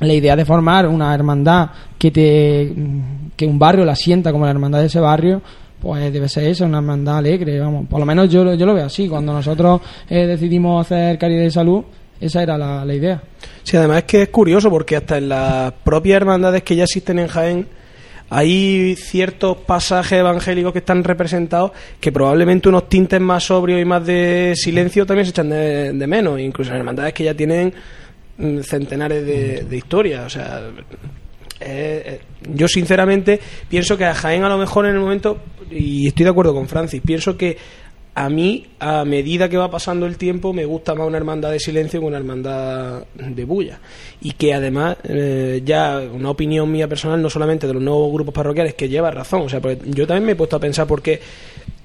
la idea de formar una hermandad que te que un barrio la sienta como la hermandad de ese barrio pues debe ser eso, una hermandad alegre, vamos. Por lo menos yo, yo lo veo así. Cuando nosotros eh, decidimos hacer caridad y salud, esa era la, la idea. Sí, además es que es curioso porque hasta en las propias hermandades que ya existen en Jaén hay ciertos pasajes evangélicos que están representados que probablemente unos tintes más sobrios y más de silencio también se echan de, de menos, incluso en hermandades que ya tienen mm, centenares de, de historias. O sea, eh, eh, yo sinceramente pienso que a Jaén a lo mejor en el momento, y estoy de acuerdo con Francis, pienso que a mí, a medida que va pasando el tiempo, me gusta más una hermandad de silencio que una hermandad de bulla. Y que además, eh, ya una opinión mía personal, no solamente de los nuevos grupos parroquiales, que lleva razón. O sea, porque yo también me he puesto a pensar porque,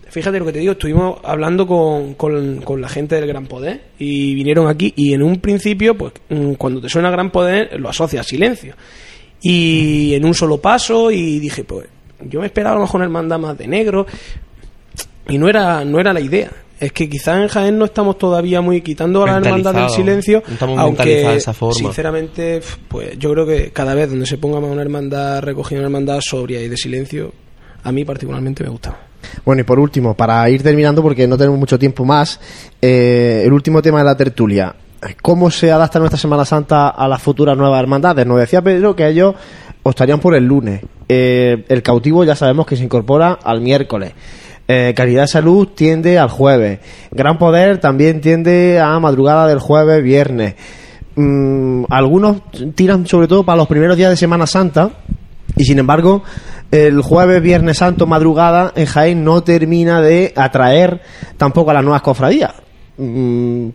fíjate lo que te digo, estuvimos hablando con, con, con la gente del Gran Poder y vinieron aquí y en un principio, pues mm, cuando te suena Gran Poder, lo asocia a silencio. Y en un solo paso y dije, pues yo me esperaba a lo mejor una hermandad más de negro, y no era no era la idea es que quizás en Jaén no estamos todavía muy quitando a la hermandad del silencio No estamos aunque mentalizados de esa forma. sinceramente pues yo creo que cada vez donde se ponga más una hermandad recogida una hermandad sobria y de silencio a mí particularmente me gusta Bueno, y por último, para ir terminando, porque no tenemos mucho tiempo más, eh, el último tema de la tertulia. ¿Cómo se adapta nuestra Semana Santa a las futuras nuevas hermandades? Nos decía Pedro que ellos estarían por el lunes. Eh, el cautivo ya sabemos que se incorpora al miércoles. Eh, Caridad de Salud tiende al jueves. Gran Poder también tiende a madrugada del jueves, viernes. Mm, algunos tiran sobre todo para los primeros días de Semana Santa y sin embargo el jueves, viernes santo, madrugada en Jaén no termina de atraer tampoco a las nuevas cofradías. Mm,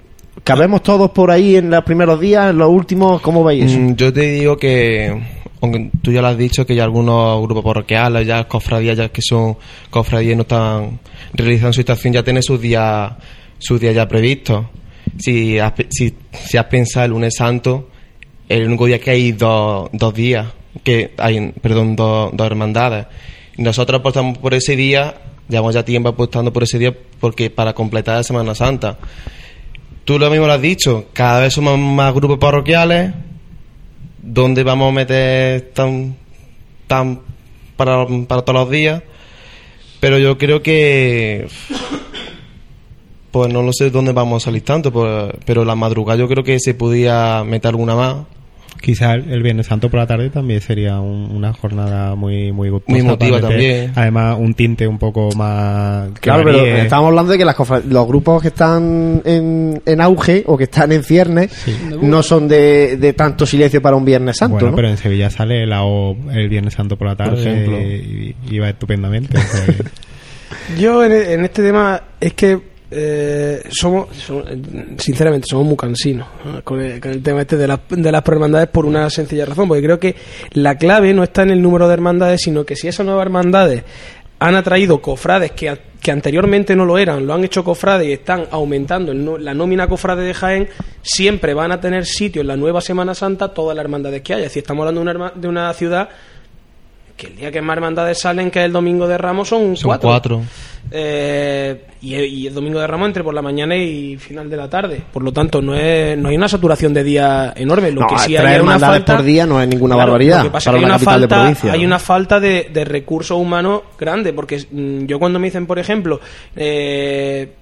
¿Cabemos todos por ahí en los primeros días, en los últimos? ¿Cómo veis eso? Mm, Yo te digo que, aunque tú ya lo has dicho, que ya algunos grupos parroquiales, ya cofradías, ya que son cofradías y no están realizando su estación, ya tienen sus días, sus días ya previstos. Si has, si, has pensado el lunes santo, el único día que hay dos, dos días, que hay, perdón, dos, dos hermandades. Nosotros apostamos por ese día, llevamos ya tiempo apostando por ese día porque para completar la Semana Santa. Tú lo mismo lo has dicho, cada vez somos más grupos parroquiales, ¿dónde vamos a meter tan, tan para, para todos los días? Pero yo creo que, pues no lo sé dónde vamos a salir tanto, pues, pero la madrugada yo creo que se podía meter alguna más. Quizá el Viernes Santo por la tarde también sería un- una jornada muy muy gustosa Muy meter, también. Además, un tinte un poco más. Claro, pero varíe. estamos hablando de que las los grupos que están en, en auge o que están en ciernes no son de, de tanto silencio para un Viernes Santo, Bueno, ¿no? pero en Sevilla sale la O el Viernes Santo por la tarde ejemplo. y, y va estupendamente. yo en, en este tema es que eh, somos, somos- sinceramente somos muy cansinos ¿no? con, el, con el tema este de las, de las prohermandades por una sencilla razón porque creo que la clave no está en el número de hermandades sino que si esas nuevas hermandades han atraído cofrades que, que anteriormente no lo eran, lo han hecho cofrades y están aumentando el la nómina cofrade de Jaén, siempre van a tener sitio en la nueva Semana Santa todas las hermandades que haya. Es decir, estamos hablando de una, de una ciudad que el día que más hermandades salen, que es el domingo de Ramos, son, Son cuatro. cuatro. Eh, y, y el domingo de Ramos entre por la mañana y final de la tarde. Por lo tanto, no, es, no hay una saturación de día enorme. Lo No, que sí hay una falta, por día no es ninguna Claro, barbaridad Lo que pasa para es que hay una de falta, provincia. hay una falta de, de recursos humanos grande. Porque mm, yo cuando me dicen, por ejemplo, eh,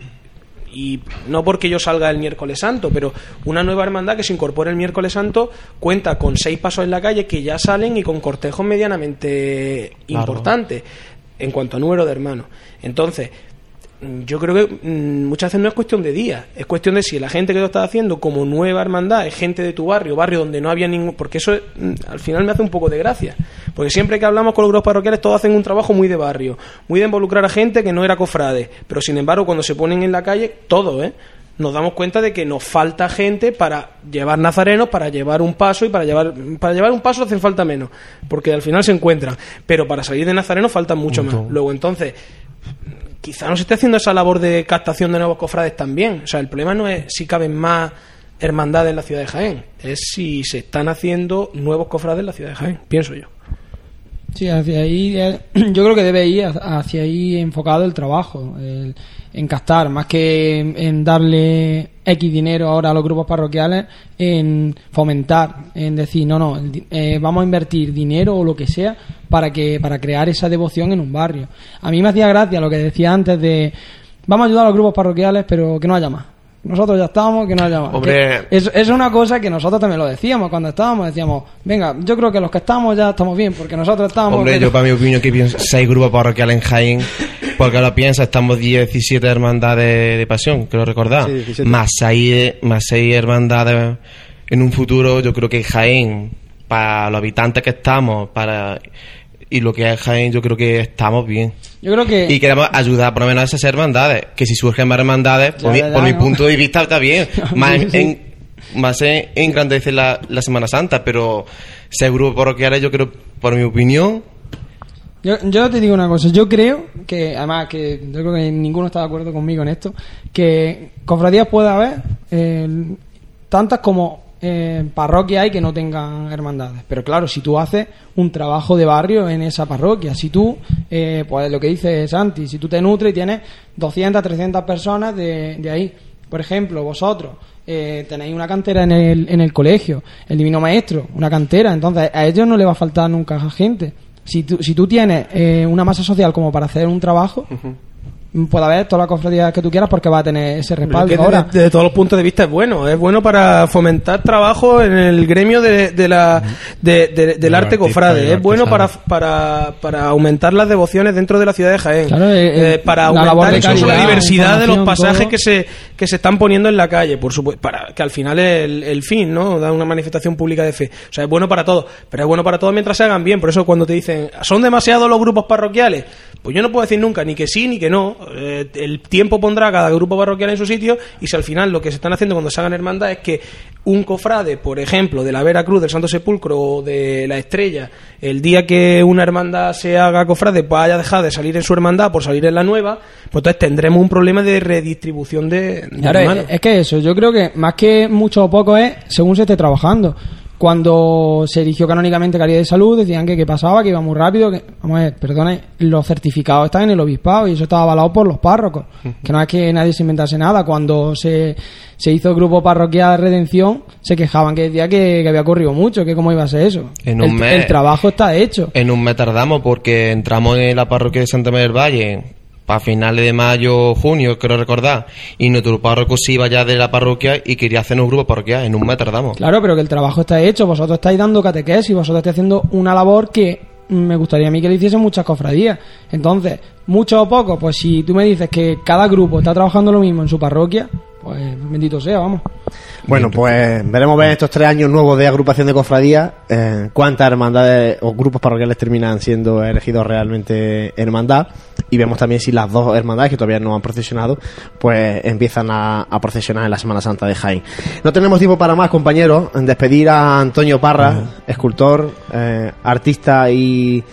y no porque yo salga el miércoles santo, pero una nueva hermandad que se incorpora el miércoles santo cuenta con seis pasos en la calle que ya salen y con cortejos medianamente Claro. importantes en cuanto a número de hermanos. Entonces, yo creo que mm, muchas veces no es cuestión de días, es cuestión de si la gente que lo está haciendo como nueva hermandad es gente de tu barrio, barrio donde no había ningún. Porque eso mm, al final me hace un poco de gracia. Porque siempre que hablamos con los grupos parroquiales, todos hacen un trabajo muy de barrio, muy de involucrar a gente que no era cofrade. Pero sin embargo, cuando se ponen en la calle, todo, ¿eh? Nos damos cuenta de que nos falta gente para llevar nazarenos, para llevar un paso y para llevar para llevar un paso hacen falta menos, porque al final se encuentran, pero para salir de nazareno faltan mucho más. Luego entonces quizá no se esté haciendo esa labor de captación de nuevos cofrades también. O sea, el problema no es si caben más hermandades en la ciudad de Jaén, es si se están haciendo nuevos cofrades en la ciudad de Jaén, pienso yo. Sí, hacia ahí, eh, yo creo que debe ir hacia ahí enfocado el trabajo, en captar, más que en, darle X dinero ahora a los grupos parroquiales, en fomentar, en decir, no, no, eh, vamos a invertir dinero o lo que sea para, que, para crear esa devoción en un barrio. A mí me hacía gracia lo que decía antes de, vamos a ayudar a los grupos parroquiales, pero que no haya más nosotros ya estamos, que no haya más. Es, es, una cosa que nosotros también lo decíamos cuando estábamos, decíamos, venga, yo creo que los que estamos ya estamos bien, porque nosotros estamos... Hombre, yo para mi opinión que pienso, seis grupos parroquiales en Jaén, porque lo piensa, estamos 17 hermandades de pasión, quiero recordar, más, seis, más seis hermandades en un futuro, yo creo que Jaén, para los habitantes que estamos, para y lo que es Jaén, yo creo que estamos bien. Yo creo que... Y queremos ayudar por lo menos a esas hermandades. Que si surgen más hermandades, por, mi, punto de vista está bien. más en, más en, engrandecer la, la, Semana Santa, pero ese grupo parroquiales yo creo, por mi opinión... Yo, yo te digo una cosa, yo creo que, además que yo creo que ninguno está de acuerdo conmigo en esto, que cofradías puede haber eh, tantas como eh, parroquias hay que no tengan hermandades. Pero claro, si tú haces un trabajo de barrio en esa parroquia, si tú, eh, pues lo que dice Santi, si tú te nutres y tienes 200, 300 personas de, de ahí, por ejemplo, vosotros eh, tenéis una cantera en el, en el colegio, el Divino Maestro, una cantera, entonces a ellos no le va a faltar nunca gente. Si tú, si tú tienes eh, una masa social como para hacer un trabajo, puede haber todas las cofradías que tú quieras porque va a tener ese respaldo. Ahora, desde, todos los puntos de vista es bueno. Es bueno para fomentar trabajo en el gremio de, de la, del arte cofrade. Es bueno para, para, para aumentar las devociones dentro de la ciudad de Jaén. Eh, eh, para aumentar incluso la diversidad de los pasajes que se, que se están poniendo en la calle, por supuesto. Para, que al final es el, el fin, ¿no? Da una manifestación pública de fe. O sea, es bueno para todo. Pero es bueno para todo mientras se hagan bien. Por eso cuando te dicen, ¿son demasiados los grupos parroquiales? Pues yo no puedo decir nunca ni que sí ni que no. Eh, el tiempo pondrá a cada grupo parroquial en su sitio y si al final lo que se están haciendo cuando se hagan hermandad es que un cofrade, por ejemplo, de la Vera Cruz, del Santo Sepulcro o de la Estrella, el día que una hermandad se haga cofrade, pues haya dejado de salir en su hermandad por salir en la nueva, pues entonces tendremos un problema de redistribución de, es, es que eso, yo creo que más que mucho o poco es según se esté trabajando cuando se erigió canónicamente Caridad de Salud, decían que qué pasaba, que iba muy rápido, que, vamos a ver, perdone, los certificados están en el obispado y eso estaba avalado por los párrocos, que no es que nadie se inventase nada, cuando se, se hizo el grupo parroquial de redención, se quejaban que decía que, había ocurrido mucho, que cómo iba a ser eso. En un el, mes, el trabajo está hecho. En un mes tardamos porque entramos en la parroquia de Santa María del Valle para finales de mayo, junio, quiero recordar, y nuestro párroco se iba ya de la parroquia y quería hacer un grupo parroquial, en un mes tardamos. Claro, pero que el trabajo está hecho, vosotros estáis dando catequesis, vosotros estáis haciendo una labor que me gustaría a mí que le hiciesen muchas cofradías. Entonces, mucho o poco, pues si tú me dices que cada grupo está trabajando lo mismo en su parroquia, pues bendito sea, vamos. Bueno, pues veremos ver estos tres años nuevos de agrupación de cofradías eh, cuántas hermandades o grupos parroquiales terminan siendo elegidos realmente hermandad y vemos también si las dos hermandades que todavía no han procesionado pues empiezan a, procesionar en la Semana Santa de Jaén. No tenemos tiempo para más, compañeros, en despedir a Antonio Parra, escultor, eh, artista y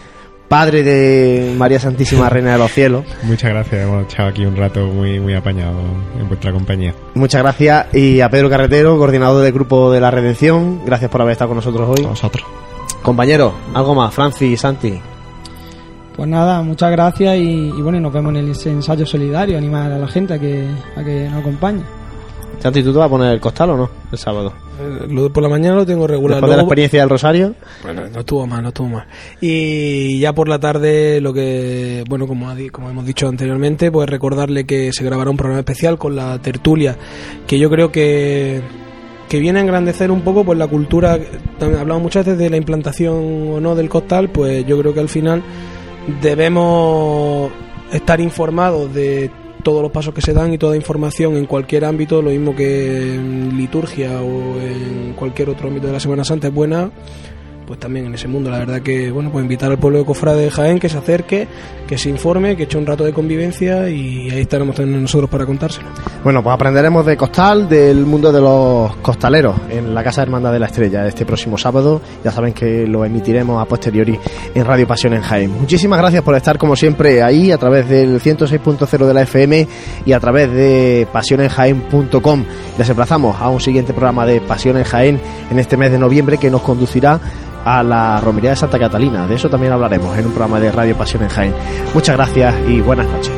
padre de María Santísima Reina de los Cielos. Muchas gracias, hemos echado aquí un rato muy, muy apañado en vuestra compañía. Muchas gracias y a Pedro Carretero, coordinador del Grupo de la Redención, gracias por haber estado con nosotros hoy. A vosotros. Compañero, algo más, Francis y Santi. Pues nada, muchas gracias y, bueno, nos vemos en el ensayo solidario, animar a la gente a que, a que nos acompañe. Santi, ¿tú te vas a poner el costal o no? El sábado. Eh, lo de por la mañana lo tengo regular. Después de la experiencia del Rosario. Bueno, no estuvo mal, no estuvo mal. Y ya por la tarde, lo que, bueno, como, como hemos dicho anteriormente, pues recordarle que se grabará un programa especial con la tertulia, que yo creo que que viene a engrandecer un poco pues la cultura, hablamos muchas veces de la implantación o no del costal, pues yo creo que al final debemos estar informados de todos los pasos que se dan y toda información en cualquier ámbito, lo mismo que en liturgia o en cualquier otro ámbito de la Semana Santa es buena, pues también en ese mundo. La verdad que, bueno, pues invitar al pueblo de Cofrade de Jaén que se acerque, que se informe, que eche un rato de convivencia y ahí estaremos también nosotros para contárselo. Bueno, pues aprenderemos de costal, del mundo de los costaleros en la Casa Hermandad de la Estrella este próximo sábado. Ya saben que lo emitiremos a posteriori en Radio Pasión en Jaén. Muchísimas gracias por estar como siempre ahí a través del 106.0 de la FM y a través de pasionenjaén.com. Les emplazamos a un siguiente programa de Pasión en Jaén en este mes de noviembre que nos conducirá a la romería de Santa Catalina. De eso también hablaremos en un programa de Radio Pasión en Jaén. Muchas gracias y buenas noches.